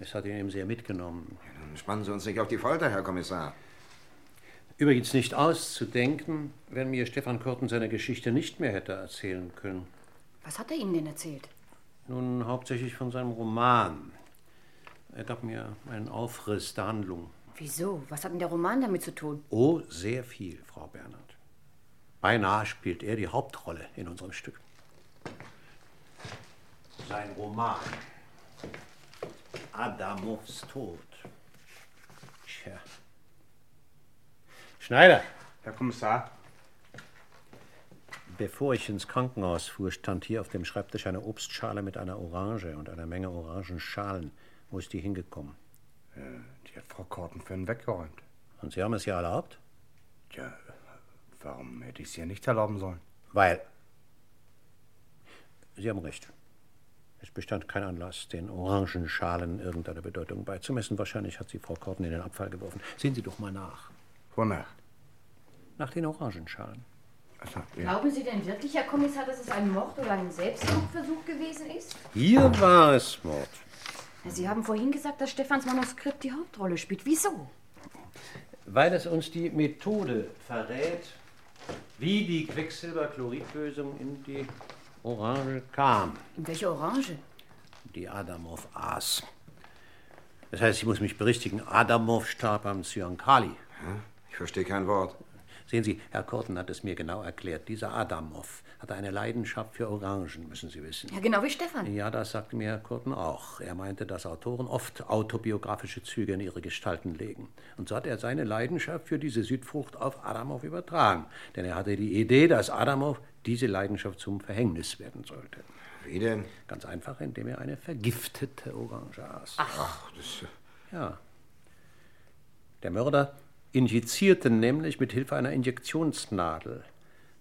Es hat ihn ihm sehr mitgenommen. Dann spannen Sie uns nicht auf die Folter, Herr Kommissar. Übrigens nicht auszudenken, wenn mir Stefan Korten seine Geschichte nicht mehr hätte erzählen können. Was hat er Ihnen denn erzählt? Nun hauptsächlich von seinem Roman. Er gab mir einen Aufriss der Handlung. Wieso? Was hat denn der Roman damit zu tun? Oh, sehr viel, Frau Bernhard. Beinahe spielt er die Hauptrolle in unserem Stück. Sein Roman Adamovs Tod. Tja. Schneider. Herr Kommissar. Bevor ich ins Krankenhaus fuhr, stand hier auf dem Schreibtisch eine Obstschale mit einer Orange und einer Menge Orangenschalen. Wo ist die hingekommen? Äh, die hat Frau Korten für ihn weggeräumt. Und Sie haben es ihr erlaubt? Tja, warum hätte ich es ihr nicht erlauben sollen? Weil. Sie haben recht. Es bestand kein Anlass, den Orangenschalen irgendeine Bedeutung beizumessen. Wahrscheinlich hat sie Frau Korten in den Abfall geworfen. Sehen Sie doch mal nach. Wonach? Nach den Orangenschalen. Also, Glauben Sie denn wirklich, Herr Kommissar, dass es ein Mord oder ein Selbstmordversuch gewesen ist? Hier war es Mord. Sie haben vorhin gesagt, dass Stefans Manuskript die Hauptrolle spielt. Wieso? Weil es uns die Methode verrät, wie die Quecksilberchloridlösung in die Orange kam. In welche Orange? Die Adamov aß. Das heißt, ich muss mich berichtigen, Adamov starb am Zyankali. Ich verstehe kein Wort. Sehen Sie, Herr Korten hat es mir genau erklärt. Dieser Adamov hatte eine Leidenschaft für Orangen, müssen Sie wissen. Ja, genau wie Stefan. Ja, das sagte mir Herr Korten auch. Er meinte, dass Autoren oft autobiografische Züge in ihre Gestalten legen. Und so hat er seine Leidenschaft für diese Südfrucht auf Adamov übertragen. Denn er hatte die Idee, dass Adamov diese Leidenschaft zum Verhängnis werden sollte. Wie denn? Ganz einfach, indem er eine vergiftete Orange aß. Ach, das. Ja. Der Mörder injizierte nämlich mit Hilfe einer Injektionsnadel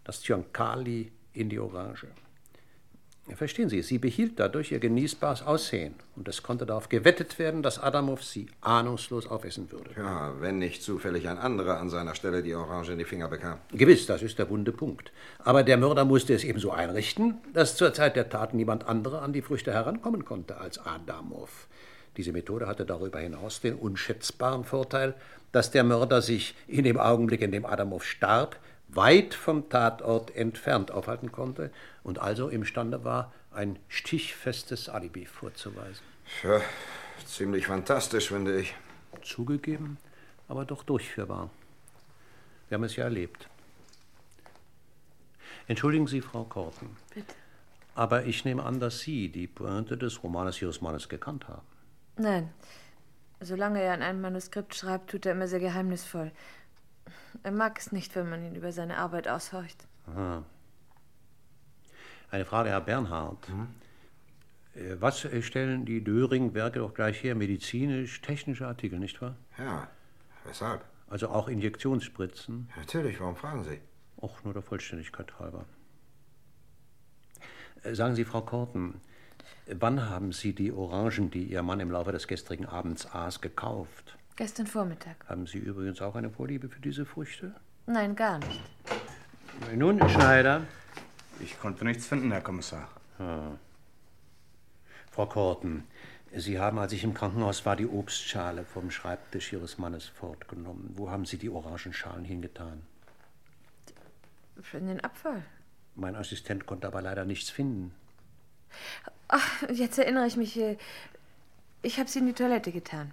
das Zyankali in die Orange. Verstehen Sie, sie behielt dadurch ihr genießbares Aussehen und es konnte darauf gewettet werden, dass Adamov sie ahnungslos aufessen würde. Ja, wenn nicht zufällig ein anderer an seiner Stelle die Orange in die Finger bekam. Gewiss, das ist der wunde Punkt. Aber der Mörder musste es ebenso einrichten, dass zur Zeit der Tat niemand anderer an die Früchte herankommen konnte als Adamov. Diese Methode hatte darüber hinaus den unschätzbaren Vorteil, dass der Mörder sich in dem Augenblick, in dem Adamov starb, weit vom Tatort entfernt aufhalten konnte und also imstande war, ein stichfestes Alibi vorzuweisen. Ja, ziemlich fantastisch, finde ich. Zugegeben, aber doch durchführbar. Wir haben es ja erlebt. Entschuldigen Sie, Frau Korten. Bitte. Aber ich nehme an, dass Sie die Pointe des Romanes Ihres Mannes gekannt haben. Nein. Solange er an einem Manuskript schreibt, tut er immer sehr geheimnisvoll. Er mag es nicht, wenn man ihn über seine Arbeit aushorcht. Aha. Eine Frage, Herr Bernhard. Äh, Was stellen die Döring-Werke doch gleich her? Medizinisch-technische Artikel, nicht wahr? Ja, weshalb? Also auch Injektionsspritzen? Natürlich, warum fragen Sie? Auch nur der Vollständigkeit halber. Äh, Sagen Sie, Frau Korten, wann haben Sie die Orangen, die Ihr Mann im Laufe des gestrigen Abends aß, gekauft? Gestern Vormittag. Haben Sie übrigens auch eine Vorliebe für diese Früchte? Nein, gar nicht. Nun, Schneider. Ich konnte nichts finden, Herr Kommissar. Ah. Frau Korten, Sie haben, als ich im Krankenhaus war, die Obstschale vom Schreibtisch Ihres Mannes fortgenommen. Wo haben Sie die Orangenschalen hingetan? In den Abfall. Mein Assistent konnte aber leider nichts finden. Ach, jetzt erinnere ich mich. äh, Ich habe sie in die Toilette getan.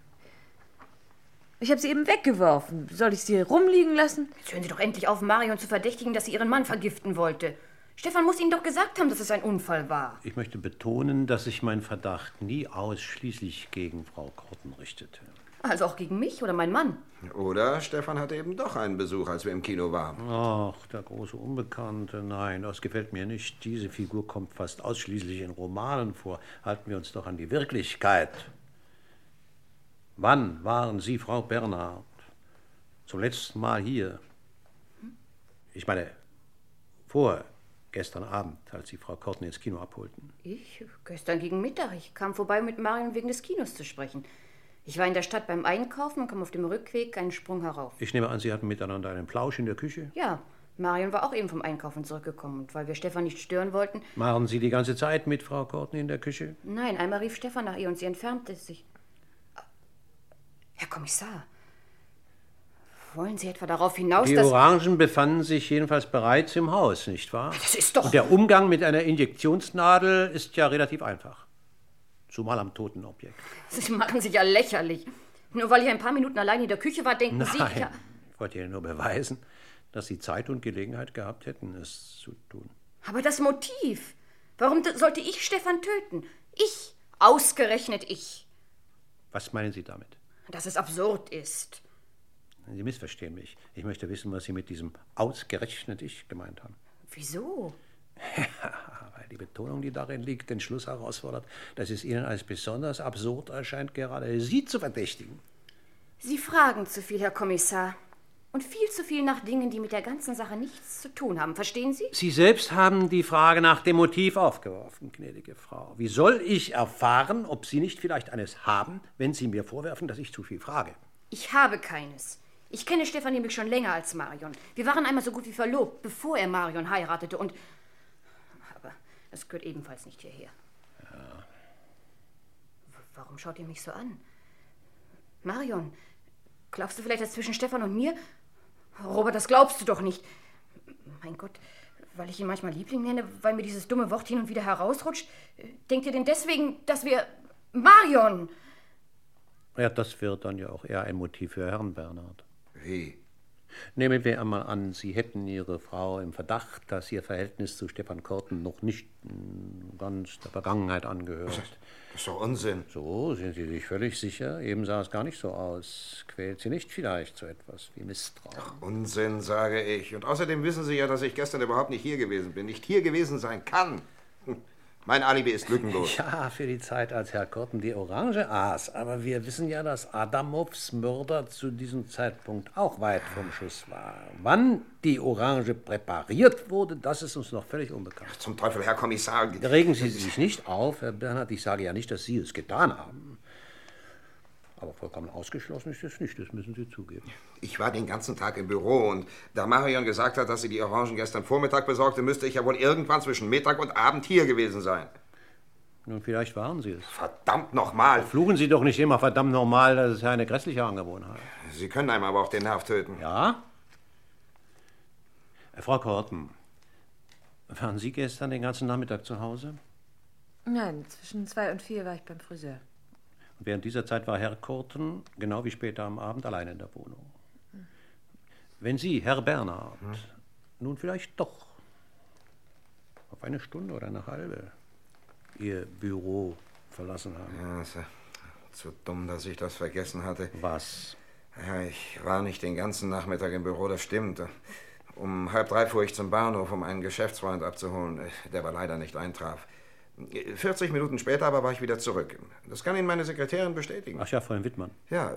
Ich habe sie eben weggeworfen. Soll ich sie rumliegen lassen? Jetzt hören Sie doch endlich auf, Marion zu verdächtigen, dass sie ihren Mann vergiften wollte. Stefan muss Ihnen doch gesagt haben, dass es ein Unfall war. Ich möchte betonen, dass sich mein Verdacht nie ausschließlich gegen Frau Korten richtete. Also auch gegen mich oder meinen Mann. Oder Stefan hatte eben doch einen Besuch, als wir im Kino waren. Ach, der große Unbekannte. Nein, das gefällt mir nicht. Diese Figur kommt fast ausschließlich in Romanen vor. Halten wir uns doch an die Wirklichkeit. Wann waren Sie, Frau Bernhard, zum letzten Mal hier? Ich meine, vor gestern Abend, als Sie Frau Korten ins Kino abholten. Ich? Gestern gegen Mittag. Ich kam vorbei, mit Marion wegen des Kinos zu sprechen. Ich war in der Stadt beim Einkaufen und kam auf dem Rückweg einen Sprung herauf. Ich nehme an, Sie hatten miteinander einen Plausch in der Küche. Ja, Marion war auch eben vom Einkaufen zurückgekommen. Und weil wir Stefan nicht stören wollten. Waren Sie die ganze Zeit mit Frau Korten in der Küche? Nein, einmal rief Stefan nach ihr und sie entfernte sich. Herr Kommissar, wollen Sie etwa darauf hinaus, Die dass. Orangen befanden sich jedenfalls bereits im Haus, nicht wahr? Das ist doch. Und der Umgang mit einer Injektionsnadel ist ja relativ einfach. Zumal am toten Objekt. Sie machen sich ja lächerlich. Nur weil ich ein paar Minuten allein in der Küche war, denken Sie. Nein, Ja, ich wollte Ihnen nur beweisen, dass Sie Zeit und Gelegenheit gehabt hätten, es zu tun. aber das Motiv. Warum sollte ich Stefan töten? Ich. Ausgerechnet ich. Was meinen Sie damit? Dass es absurd ist. Sie missverstehen mich. Ich möchte wissen, was Sie mit diesem ausgerechnet ich gemeint haben. Wieso? Weil die Betonung, die darin liegt, den Schluss herausfordert, dass es Ihnen als besonders absurd erscheint, gerade Sie zu verdächtigen. Sie fragen zu viel, Herr Kommissar. Und viel zu viel nach Dingen, die mit der ganzen Sache nichts zu tun haben. Verstehen Sie? Sie selbst haben die Frage nach dem Motiv aufgeworfen, gnädige Frau. Wie soll ich erfahren, ob Sie nicht vielleicht eines haben, wenn Sie mir vorwerfen, dass ich zu viel frage? Ich habe keines. Ich kenne Stefan nämlich schon länger als Marion. Wir waren einmal so gut wie verlobt, bevor er Marion heiratete und. Aber das gehört ebenfalls nicht hierher. W- Warum schaut ihr mich so an? Marion, glaubst du vielleicht, dass zwischen Stefan und mir. Robert, das glaubst du doch nicht. Mein Gott, weil ich ihn manchmal Liebling nenne, weil mir dieses dumme Wort hin und wieder herausrutscht. Denkt ihr denn deswegen, dass wir. Marion! Ja, das wäre dann ja auch eher ein Motiv für Herrn Bernhard. Wie? Nehmen wir einmal an, Sie hätten Ihre Frau im Verdacht, dass Ihr Verhältnis zu Stefan Korten noch nicht ganz der Vergangenheit angehört. Das ist doch Unsinn. So, sind Sie sich völlig sicher? Eben sah es gar nicht so aus. Quält Sie nicht vielleicht so etwas wie Misstrauen? Unsinn, sage ich. Und außerdem wissen Sie ja, dass ich gestern überhaupt nicht hier gewesen bin. Nicht hier gewesen sein kann. Mein Alibi ist lückenlos. Ja, für die Zeit, als Herr Korten die Orange aß. Aber wir wissen ja, dass Adamovs Mörder zu diesem Zeitpunkt auch weit vom Schuss war. Wann die Orange präpariert wurde, das ist uns noch völlig unbekannt. Zum Teufel, Herr Kommissar. Regen Sie sich nicht auf, Herr Bernhard. Ich sage ja nicht, dass Sie es getan haben. Aber vollkommen ausgeschlossen ist es nicht, das müssen Sie zugeben. Ich war den ganzen Tag im Büro und da Marion gesagt hat, dass sie die Orangen gestern Vormittag besorgte, müsste ich ja wohl irgendwann zwischen Mittag und Abend hier gewesen sein. Nun, vielleicht waren Sie es. Verdammt nochmal. Fluchen Sie doch nicht immer verdammt normal, das ist ja eine grässliche Angewohnheit. Sie können einem aber auch den Nerv töten. Ja? Äh, Frau Korten, waren Sie gestern den ganzen Nachmittag zu Hause? Nein, zwischen zwei und vier war ich beim Friseur. Während dieser Zeit war Herr Korten, genau wie später am Abend, allein in der Wohnung. Wenn Sie, Herr Bernhard, nun vielleicht doch auf eine Stunde oder eine halbe Ihr Büro verlassen haben. Ja, ist ja zu dumm, dass ich das vergessen hatte. Was? Ja, ich war nicht den ganzen Nachmittag im Büro, das stimmt. Um halb drei fuhr ich zum Bahnhof, um einen Geschäftsfreund abzuholen, der aber leider nicht eintraf. 40 Minuten später aber war ich wieder zurück. Das kann Ihnen meine Sekretärin bestätigen. Ach ja, Freund Wittmann. Ja.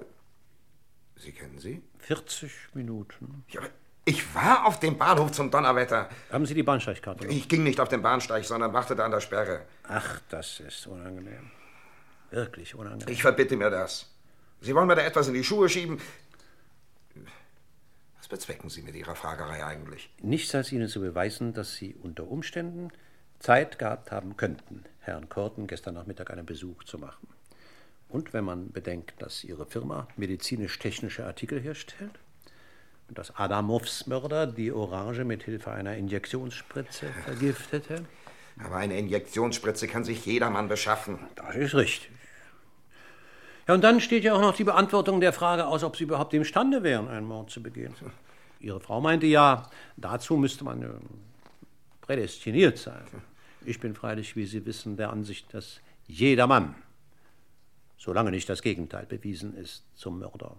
Sie kennen sie? 40 Minuten. Ja, aber ich war auf dem Bahnhof zum Donnerwetter. Haben Sie die Bahnsteigkarte? Ich ging nicht auf den Bahnsteig, sondern wartete an der Sperre. Ach, das ist unangenehm. Wirklich unangenehm. Ich verbitte mir das. Sie wollen mir da etwas in die Schuhe schieben. Was bezwecken Sie mit Ihrer Fragerei eigentlich? Nichts als Ihnen zu beweisen, dass Sie unter Umständen Zeit gehabt haben könnten, Herrn Korten gestern Nachmittag einen Besuch zu machen. Und wenn man bedenkt, dass Ihre Firma medizinisch-technische Artikel herstellt und dass Adamovs Mörder die Orange mit Hilfe einer Injektionsspritze vergiftete. Aber eine Injektionsspritze kann sich jedermann beschaffen. Das ist richtig. Ja, und dann steht ja auch noch die Beantwortung der Frage aus, ob Sie überhaupt imstande wären, einen Mord zu begehen. Ihre Frau meinte ja, dazu müsste man äh, prädestiniert sein. Ich bin freilich, wie Sie wissen, der Ansicht, dass jeder Mann, solange nicht das Gegenteil bewiesen ist, zum Mörder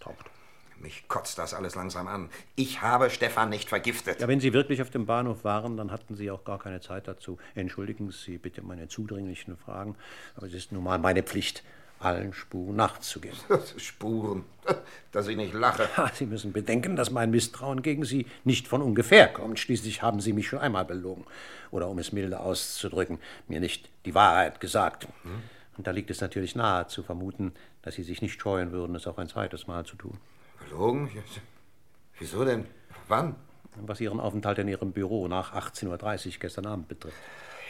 taucht. Mich kotzt das alles langsam an. Ich habe Stefan nicht vergiftet. Ja, wenn Sie wirklich auf dem Bahnhof waren, dann hatten Sie auch gar keine Zeit dazu. Entschuldigen Sie bitte meine zudringlichen Fragen, aber es ist nun mal meine Pflicht, allen Spuren nachzugehen. Spuren, dass ich nicht lache. Sie müssen bedenken, dass mein Misstrauen gegen Sie nicht von ungefähr kommt. Schließlich haben Sie mich schon einmal belogen. Oder um es milde auszudrücken, mir nicht die Wahrheit gesagt. Hm? Und da liegt es natürlich nahe zu vermuten, dass Sie sich nicht scheuen würden, es auch ein zweites Mal zu tun. Belogen? Wieso denn? Wann? Was Ihren Aufenthalt in Ihrem Büro nach 18.30 Uhr gestern Abend betrifft.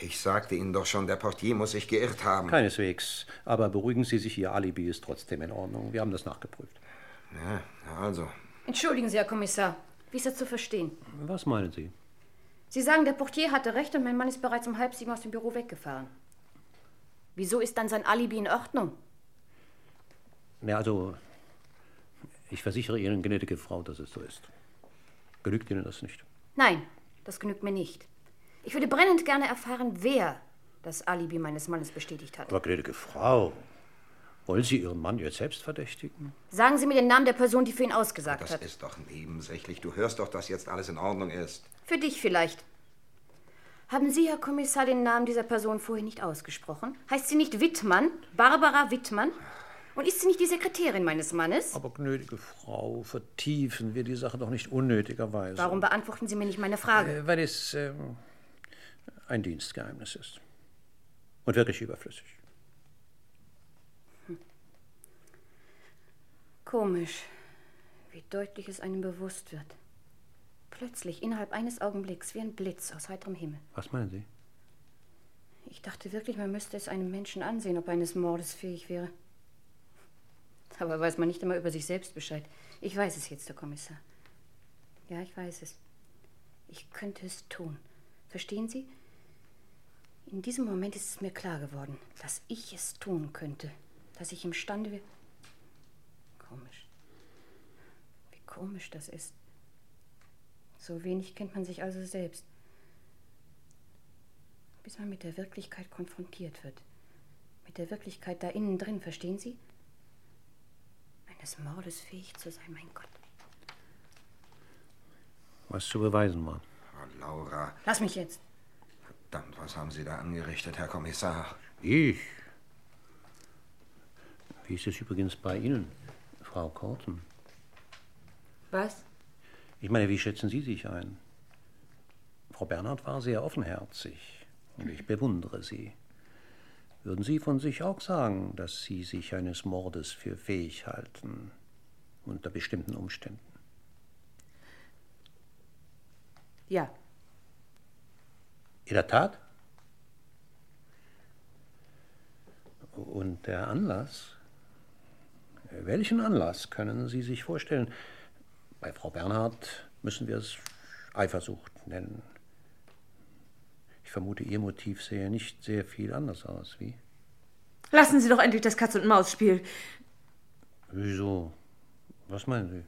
Ich sagte Ihnen doch schon, der Portier muss sich geirrt haben. Keineswegs. Aber beruhigen Sie sich, Ihr Alibi ist trotzdem in Ordnung. Wir haben das nachgeprüft. Ja, also. Entschuldigen Sie, Herr Kommissar. Wie ist das zu verstehen? Was meinen Sie? Sie sagen, der Portier hatte recht und mein Mann ist bereits um halb sieben aus dem Büro weggefahren. Wieso ist dann sein Alibi in Ordnung? Ja, also, ich versichere Ihnen, gnädige Frau, dass es so ist. Genügt Ihnen das nicht? Nein, das genügt mir nicht. Ich würde brennend gerne erfahren, wer das Alibi meines Mannes bestätigt hat. Aber gnädige Frau, wollen Sie Ihren Mann jetzt selbst verdächtigen? Sagen Sie mir den Namen der Person, die für ihn ausgesagt Das hat. ist doch nebensächlich. Du hörst doch, dass jetzt alles in Ordnung ist. Für dich vielleicht. Haben Sie, Herr Kommissar, den Namen dieser Person vorher nicht ausgesprochen? Heißt sie nicht Wittmann? Barbara Wittmann? Und ist sie nicht die Sekretärin meines Mannes? Aber gnädige Frau, vertiefen wir die Sache doch nicht unnötigerweise. Warum beantworten Sie mir nicht meine Frage? Äh, weil es ähm, ein Dienstgeheimnis ist. Und wirklich überflüssig. Komisch, wie deutlich es einem bewusst wird. Plötzlich, innerhalb eines Augenblicks, wie ein Blitz aus heiterem Himmel. Was meinen Sie? Ich dachte wirklich, man müsste es einem Menschen ansehen, ob er eines Mordes fähig wäre. Aber weiß man nicht immer über sich selbst Bescheid. Ich weiß es jetzt, Herr Kommissar. Ja, ich weiß es. Ich könnte es tun. Verstehen Sie? In diesem Moment ist es mir klar geworden, dass ich es tun könnte. Dass ich imstande wäre. Komisch. Wie komisch das ist. So wenig kennt man sich also selbst. Bis man mit der Wirklichkeit konfrontiert wird. Mit der Wirklichkeit da innen drin, verstehen Sie? Eines Mordes fähig zu sein, mein Gott. Was zu beweisen war. Oh, Laura. Lass mich jetzt. Verdammt, was haben Sie da angerichtet, Herr Kommissar? Ich? Wie ist es übrigens bei Ihnen, Frau Korten? Was? Ich meine, wie schätzen Sie sich ein? Frau Bernhard war sehr offenherzig und ich bewundere sie. Würden Sie von sich auch sagen, dass Sie sich eines Mordes für fähig halten, unter bestimmten Umständen? Ja. In der Tat? Und der Anlass? Welchen Anlass können Sie sich vorstellen? Bei Frau Bernhard müssen wir es Eifersucht nennen. Ich vermute, Ihr Motiv sähe nicht sehr viel anders aus, wie? Lassen Sie doch endlich das Katz-und-Maus-Spiel. Wieso? Was meinen Sie?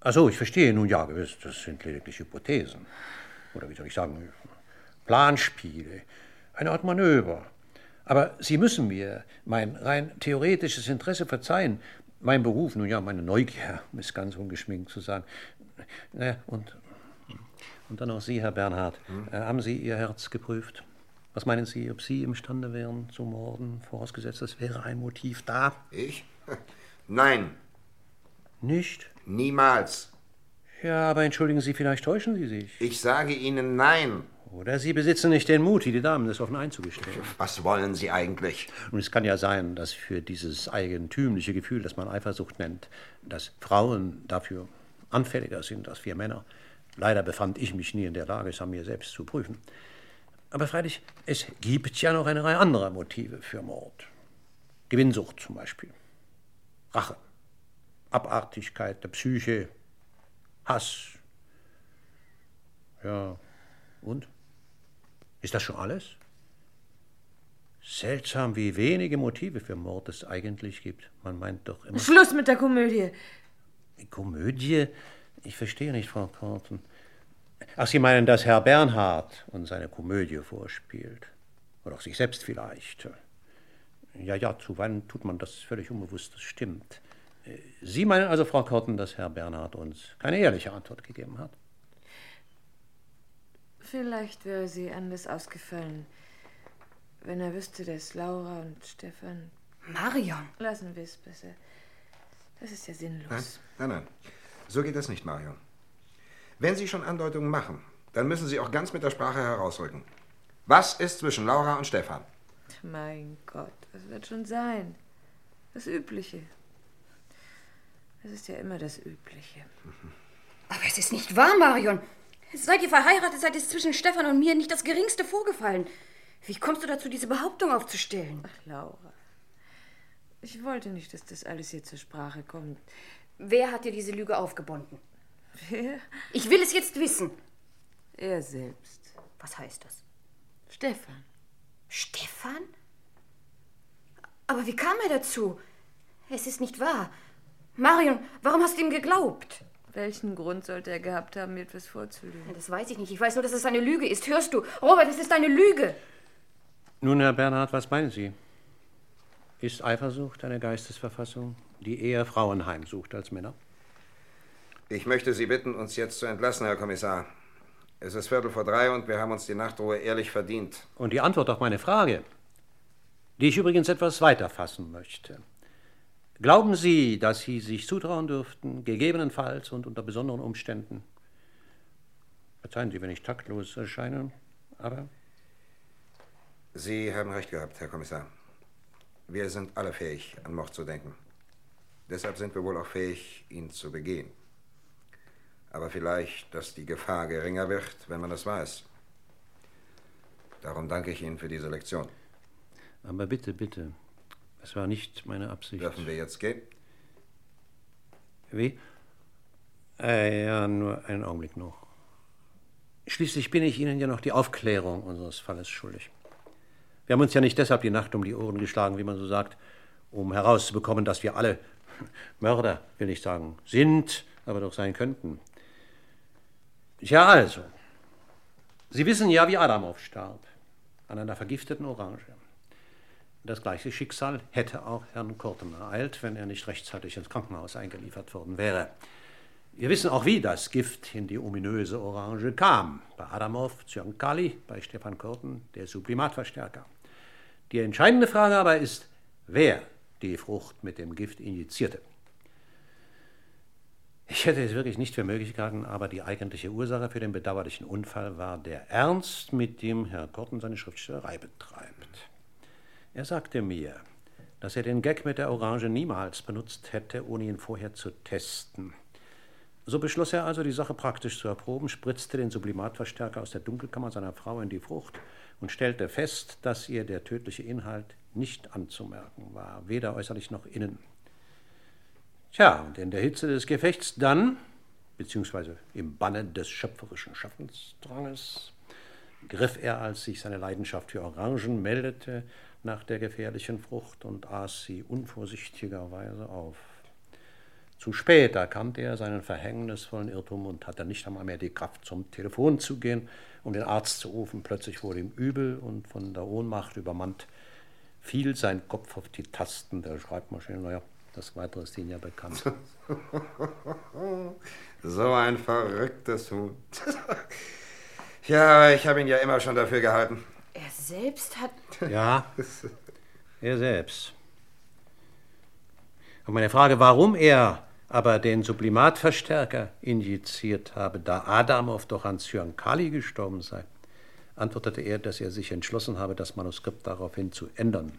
Ach so, ich verstehe. Nun ja, gewiss, das sind lediglich Hypothesen. Oder wie soll ich sagen, Planspiele. Eine Art Manöver. Aber Sie müssen mir mein rein theoretisches Interesse verzeihen. Mein Beruf, nun ja, meine Neugier, um es ganz ungeschminkt zu sagen. Na, und, und dann noch Sie, Herr Bernhard. Äh, haben Sie Ihr Herz geprüft? Was meinen Sie, ob Sie imstande wären zu morden, vorausgesetzt, es wäre ein Motiv da? Ich? Nein. Nicht? Niemals. Ja, aber entschuldigen Sie, vielleicht täuschen Sie sich. Ich sage Ihnen nein. Oder Sie besitzen nicht den Mut, wie die Damen das offen einzugestehen. Was wollen Sie eigentlich? Und es kann ja sein, dass für dieses eigentümliche Gefühl, das man Eifersucht nennt, dass Frauen dafür anfälliger sind als wir Männer. Leider befand ich mich nie in der Lage, es an mir selbst zu prüfen. Aber freilich, es gibt ja noch eine Reihe anderer Motive für Mord. Gewinnsucht zum Beispiel. Rache. Abartigkeit der Psyche. Hass. Ja, und? Ist das schon alles? Seltsam, wie wenige Motive für Mord es eigentlich gibt. Man meint doch immer. Schluss mit der Komödie. Komödie? Ich verstehe nicht, Frau Korten. Ach, Sie meinen, dass Herr Bernhard uns seine Komödie vorspielt. Oder auch sich selbst vielleicht. Ja, ja, zuweilen tut man das völlig unbewusst, das stimmt. Sie meinen also, Frau Korten, dass Herr Bernhard uns keine ehrliche Antwort gegeben hat? Vielleicht wäre sie anders ausgefallen, wenn er wüsste, dass Laura und Stefan. Marion! Lassen wir es besser. Das ist ja sinnlos. Nein, nein, nein. So geht das nicht, Marion. Wenn Sie schon Andeutungen machen, dann müssen Sie auch ganz mit der Sprache herausrücken. Was ist zwischen Laura und Stefan? Mein Gott, was wird schon sein? Das Übliche. Das ist ja immer das Übliche. Aber es ist nicht wahr, Marion. Seid ihr verheiratet, seid es zwischen Stefan und mir nicht das geringste vorgefallen. Wie kommst du dazu, diese Behauptung aufzustellen? Ach, Laura. Ich wollte nicht, dass das alles hier zur Sprache kommt. Wer hat dir diese Lüge aufgebunden? Wer? Ich will es jetzt wissen. Er selbst. Was heißt das? Stefan. Stefan? Aber wie kam er dazu? Es ist nicht wahr. Marion, warum hast du ihm geglaubt? Welchen Grund sollte er gehabt haben, mir etwas vorzulügen? Das weiß ich nicht. Ich weiß nur, dass es eine Lüge ist. Hörst du? Robert, es ist eine Lüge. Nun, Herr Bernhard, was meinen Sie? Ist Eifersucht eine Geistesverfassung, die eher Frauen heimsucht als Männer? Ich möchte Sie bitten, uns jetzt zu entlassen, Herr Kommissar. Es ist Viertel vor drei und wir haben uns die Nachtruhe ehrlich verdient. Und die Antwort auf meine Frage, die ich übrigens etwas weiter fassen möchte. Glauben Sie, dass Sie sich zutrauen dürften, gegebenenfalls und unter besonderen Umständen, verzeihen Sie, wenn ich taktlos erscheine, aber Sie haben recht gehabt, Herr Kommissar. Wir sind alle fähig, an Mord zu denken. Deshalb sind wir wohl auch fähig, ihn zu begehen. Aber vielleicht, dass die Gefahr geringer wird, wenn man es weiß. Darum danke ich Ihnen für diese Lektion. Aber bitte, bitte, es war nicht meine Absicht. Dürfen wir jetzt gehen? Wie? Äh, ja, nur einen Augenblick noch. Schließlich bin ich Ihnen ja noch die Aufklärung unseres Falles schuldig. Wir haben uns ja nicht deshalb die Nacht um die Ohren geschlagen, wie man so sagt, um herauszubekommen, dass wir alle Mörder, will ich sagen, sind, aber doch sein könnten. Ja, also. Sie wissen ja, wie Adamov starb. An einer vergifteten Orange. Das gleiche Schicksal hätte auch Herrn Kurten ereilt, wenn er nicht rechtzeitig ins Krankenhaus eingeliefert worden wäre. Wir wissen auch, wie das Gift in die ominöse Orange kam. Bei Adamov, Zyankali, bei Stefan Kurten, der Sublimatverstärker. Die entscheidende Frage aber ist, wer die Frucht mit dem Gift injizierte. Ich hätte es wirklich nicht für möglich gehalten, aber die eigentliche Ursache für den bedauerlichen Unfall war der Ernst, mit dem Herr Korten seine Schriftstellerei betreibt. Er sagte mir, dass er den Gag mit der Orange niemals benutzt hätte, ohne ihn vorher zu testen. So beschloss er also, die Sache praktisch zu erproben, spritzte den Sublimatverstärker aus der Dunkelkammer seiner Frau in die Frucht und stellte fest, dass ihr der tödliche Inhalt nicht anzumerken war, weder äußerlich noch innen. Tja, und in der Hitze des Gefechts dann, beziehungsweise im Banne des schöpferischen Schaffensdranges, griff er, als sich seine Leidenschaft für Orangen meldete, nach der gefährlichen Frucht und aß sie unvorsichtigerweise auf. Zu spät erkannte er seinen verhängnisvollen Irrtum und hatte nicht einmal mehr die Kraft, zum Telefon zu gehen, um den Arzt zu rufen. Plötzlich wurde ihm übel und von der Ohnmacht übermannt fiel sein Kopf auf die Tasten der Schreibmaschine. Naja, das Weitere ist Ihnen ja bekannt. so ein verrücktes Hund. ja, ich habe ihn ja immer schon dafür gehalten. Er selbst hat. Ja, er selbst. Und meine Frage, warum er aber den Sublimatverstärker injiziert habe, da Adamov doch an Zyankali gestorben sei, antwortete er, dass er sich entschlossen habe, das Manuskript daraufhin zu ändern.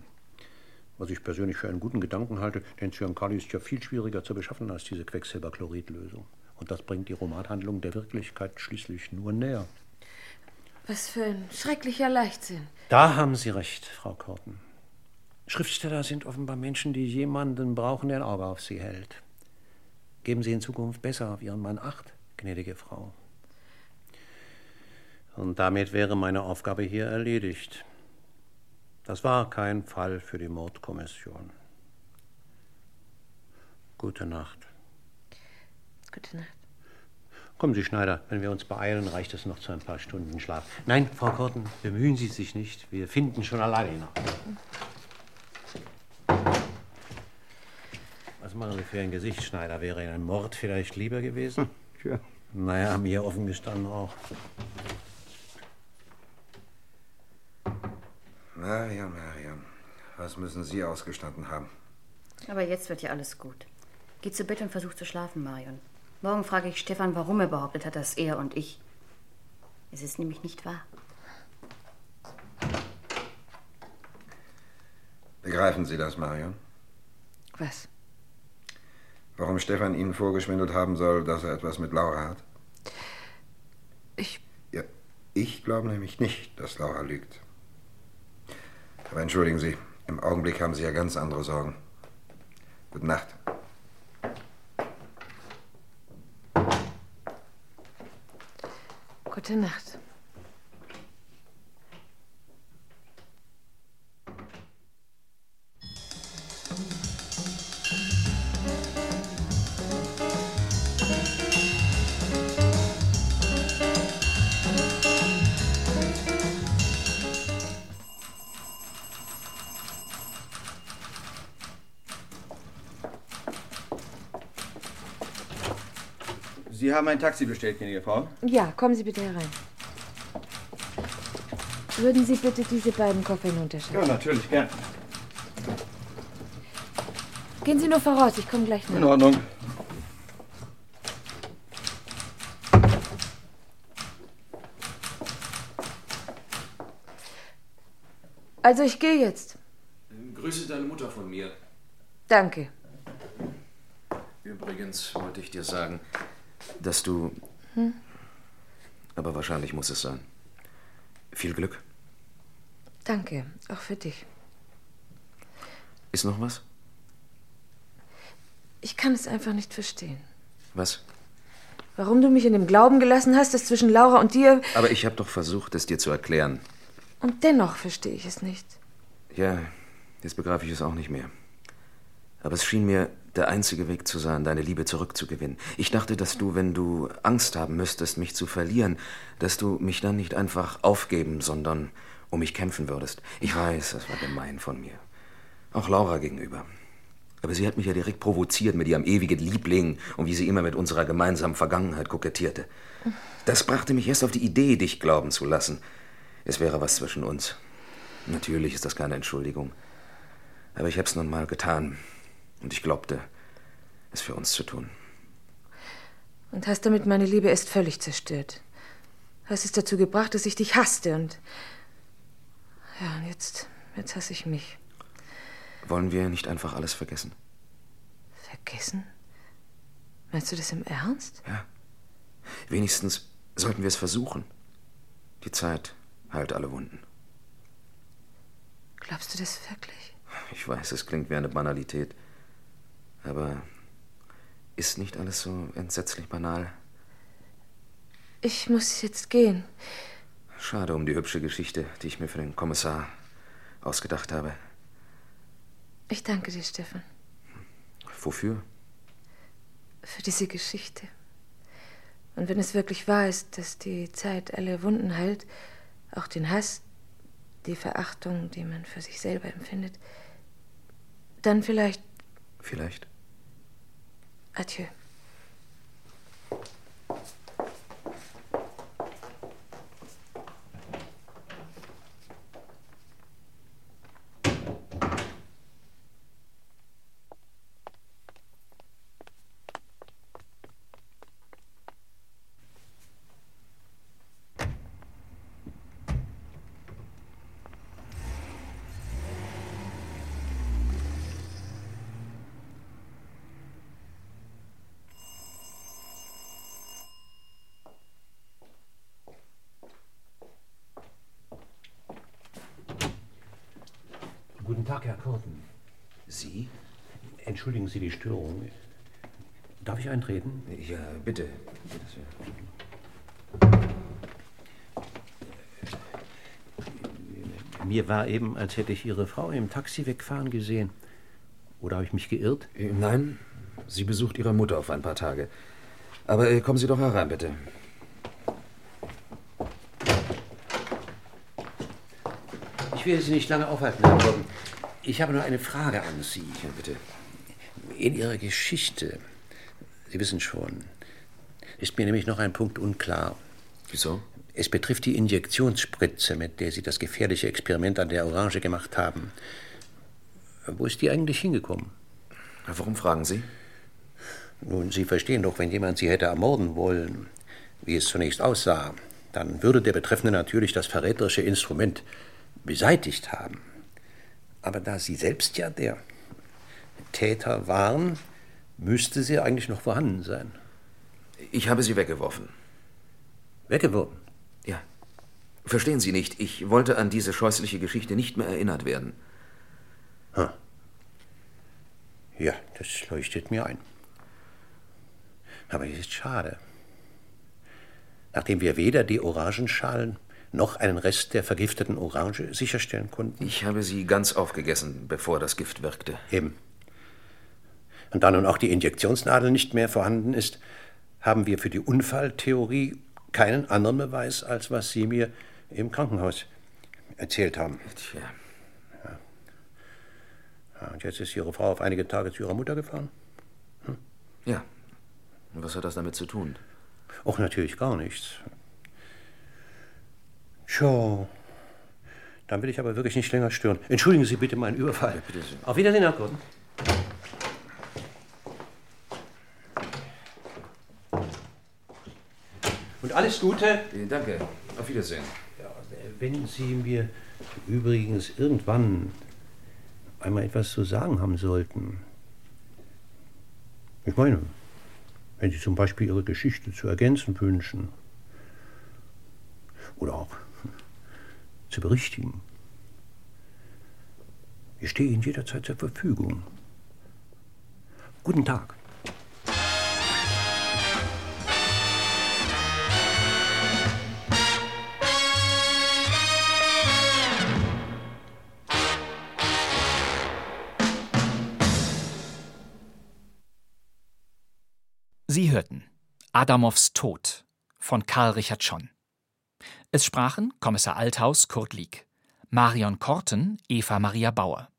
Was ich persönlich für einen guten Gedanken halte, denn Zyankali ist ja viel schwieriger zu beschaffen als diese Quecksilberchloridlösung. Und das bringt die Romanhandlung der Wirklichkeit schließlich nur näher. Was für ein schrecklicher Leichtsinn. Da haben Sie recht, Frau Korten. Schriftsteller sind offenbar Menschen, die jemanden brauchen, der ein Auge auf sie hält. Geben Sie in Zukunft besser auf Ihren Mann acht, gnädige Frau. Und damit wäre meine Aufgabe hier erledigt. Das war kein Fall für die Mordkommission. Gute Nacht. Gute Nacht. Kommen Sie, Schneider, wenn wir uns beeilen, reicht es noch zu ein paar Stunden Schlaf. Nein, Frau Korten, bemühen Sie sich nicht. Wir finden schon alleine hinaus. Was machen Sie für ein Gesicht, Schneider? Wäre Ihnen ein Mord vielleicht lieber gewesen? Ja. Naja, mir offen gestanden auch. Marion, Marion, was müssen Sie ausgestanden haben? Aber jetzt wird ja alles gut. Geh zu Bett und versuch zu schlafen, Marion. Morgen frage ich Stefan, warum er behauptet hat, dass er und ich. Es ist nämlich nicht wahr. Begreifen Sie das, Marion? Was? Warum Stefan Ihnen vorgeschwindelt haben soll, dass er etwas mit Laura hat? Ich. Ja, ich glaube nämlich nicht, dass Laura lügt. Aber entschuldigen Sie, im Augenblick haben Sie ja ganz andere Sorgen. Gute Nacht. Gute haben ein Taxi bestellt, gnädige Frau. Ja, kommen Sie bitte herein. Würden Sie bitte diese beiden Koffer hinunterschauen? Ja, natürlich, gern. Gehen Sie nur voraus, ich komme gleich nach. In Ordnung. Also ich gehe jetzt. Grüße deine Mutter von mir. Danke. Übrigens wollte ich dir sagen, dass du. Hm? Aber wahrscheinlich muss es sein. Viel Glück. Danke, auch für dich. Ist noch was? Ich kann es einfach nicht verstehen. Was? Warum du mich in dem Glauben gelassen hast, dass zwischen Laura und dir. Aber ich habe doch versucht, es dir zu erklären. Und dennoch verstehe ich es nicht. Ja, jetzt begreife ich es auch nicht mehr. Aber es schien mir der einzige Weg zu sein, deine Liebe zurückzugewinnen. Ich dachte, dass du, wenn du Angst haben müsstest, mich zu verlieren, dass du mich dann nicht einfach aufgeben, sondern um mich kämpfen würdest. Ich weiß, das war gemein von mir. Auch Laura gegenüber. Aber sie hat mich ja direkt provoziert mit ihrem ewigen Liebling und wie sie immer mit unserer gemeinsamen Vergangenheit kokettierte. Das brachte mich erst auf die Idee, dich glauben zu lassen. Es wäre was zwischen uns. Natürlich ist das keine Entschuldigung. Aber ich hab's nun mal getan. Und ich glaubte, es für uns zu tun. Und hast damit meine Liebe erst völlig zerstört. Hast es dazu gebracht, dass ich dich hasste und. Ja, und jetzt. Jetzt hasse ich mich. Wollen wir nicht einfach alles vergessen? Vergessen? Meinst du das im Ernst? Ja. Wenigstens sollten wir es versuchen. Die Zeit heilt alle Wunden. Glaubst du das wirklich? Ich weiß, es klingt wie eine Banalität. Aber ist nicht alles so entsetzlich banal? Ich muss jetzt gehen. Schade um die hübsche Geschichte, die ich mir für den Kommissar ausgedacht habe. Ich danke dir, Stefan, Wofür? für diese Geschichte. Und wenn es wirklich wahr ist, dass die Zeit alle Wunden heilt, auch den Hass, die Verachtung, die man für sich selber empfindet, dann vielleicht Vielleicht. Adieu. Sie die Störung. Darf ich eintreten? Ja, bitte. Mir war eben, als hätte ich Ihre Frau im Taxi wegfahren gesehen. Oder habe ich mich geirrt? Äh, Nein, sie besucht ihre Mutter auf ein paar Tage. Aber äh, kommen Sie doch herein, bitte. Ich will Sie nicht lange aufhalten, Herr. Ich habe nur eine Frage an Sie. Ja, bitte. In Ihrer Geschichte, Sie wissen schon, ist mir nämlich noch ein Punkt unklar. Wieso? Es betrifft die Injektionsspritze, mit der Sie das gefährliche Experiment an der Orange gemacht haben. Wo ist die eigentlich hingekommen? Warum fragen Sie? Nun, Sie verstehen doch, wenn jemand Sie hätte ermorden wollen, wie es zunächst aussah, dann würde der Betreffende natürlich das verräterische Instrument beseitigt haben. Aber da Sie selbst ja der Täter waren, müsste sie eigentlich noch vorhanden sein. Ich habe sie weggeworfen. Weggeworfen? Ja. Verstehen Sie nicht, ich wollte an diese scheußliche Geschichte nicht mehr erinnert werden. Ha. Ja, das leuchtet mir ein. Aber es ist schade. Nachdem wir weder die Orangenschalen noch einen Rest der vergifteten Orange sicherstellen konnten. Ich habe sie ganz aufgegessen, bevor das Gift wirkte. Eben. Und da nun auch die Injektionsnadel nicht mehr vorhanden ist, haben wir für die Unfalltheorie keinen anderen Beweis, als was Sie mir im Krankenhaus erzählt haben. Tja. Ja, und jetzt ist Ihre Frau auf einige Tage zu Ihrer Mutter gefahren? Hm? Ja. Und was hat das damit zu tun? Och, natürlich gar nichts. Tja, dann will ich aber wirklich nicht länger stören. Entschuldigen Sie bitte meinen Überfall. Ja, bitte. Auf Wiedersehen, Herr Gordon. Und alles Gute. Äh, Danke. Auf Wiedersehen. Ja, wenn Sie mir übrigens irgendwann einmal etwas zu sagen haben sollten. Ich meine, wenn Sie zum Beispiel Ihre Geschichte zu ergänzen wünschen. Oder auch zu berichtigen. Ich stehe Ihnen jederzeit zur Verfügung. Guten Tag. Sie hörten Adamows Tod von Karl Richard Schon. Es sprachen Kommissar Althaus Kurt Lieck, Marion Korten Eva Maria Bauer,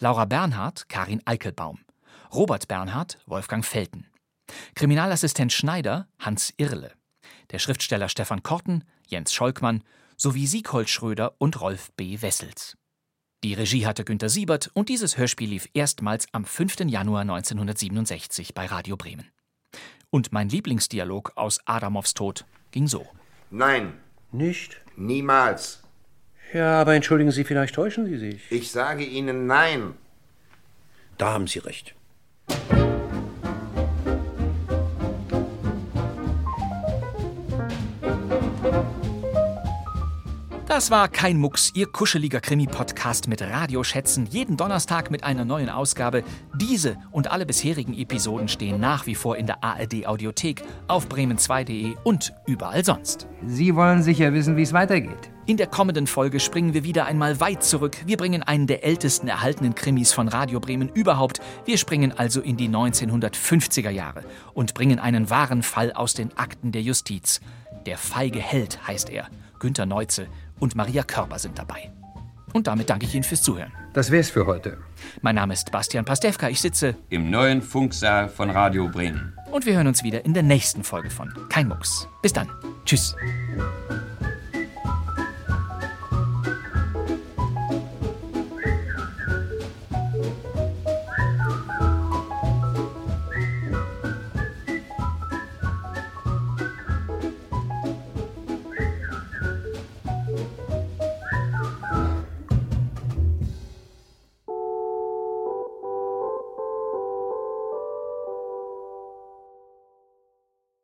Laura Bernhard Karin Eickelbaum, Robert Bernhard Wolfgang Felten, Kriminalassistent Schneider Hans Irle, der Schriftsteller Stefan Korten Jens Scholkmann sowie Sieghold Schröder und Rolf B. Wessels. Die Regie hatte Günter Siebert und dieses Hörspiel lief erstmals am 5. Januar 1967 bei Radio Bremen. Und mein Lieblingsdialog aus Adamows Tod ging so. Nein. Nicht? Niemals. Ja, aber entschuldigen Sie, vielleicht täuschen Sie sich. Ich sage Ihnen nein. Da haben Sie recht. Das war kein Mucks, Ihr kuscheliger Krimi-Podcast mit Radioschätzen. Jeden Donnerstag mit einer neuen Ausgabe. Diese und alle bisherigen Episoden stehen nach wie vor in der ARD-Audiothek, auf bremen2.de und überall sonst. Sie wollen sicher wissen, wie es weitergeht. In der kommenden Folge springen wir wieder einmal weit zurück. Wir bringen einen der ältesten erhaltenen Krimis von Radio Bremen überhaupt. Wir springen also in die 1950er Jahre und bringen einen wahren Fall aus den Akten der Justiz. Der feige Held heißt er. Günter Neuze und Maria Körber sind dabei. Und damit danke ich Ihnen fürs Zuhören. Das wär's für heute. Mein Name ist Bastian Pastewka. Ich sitze im neuen Funksaal von Radio Bremen. Und wir hören uns wieder in der nächsten Folge von Kein Mucks. Bis dann. Tschüss.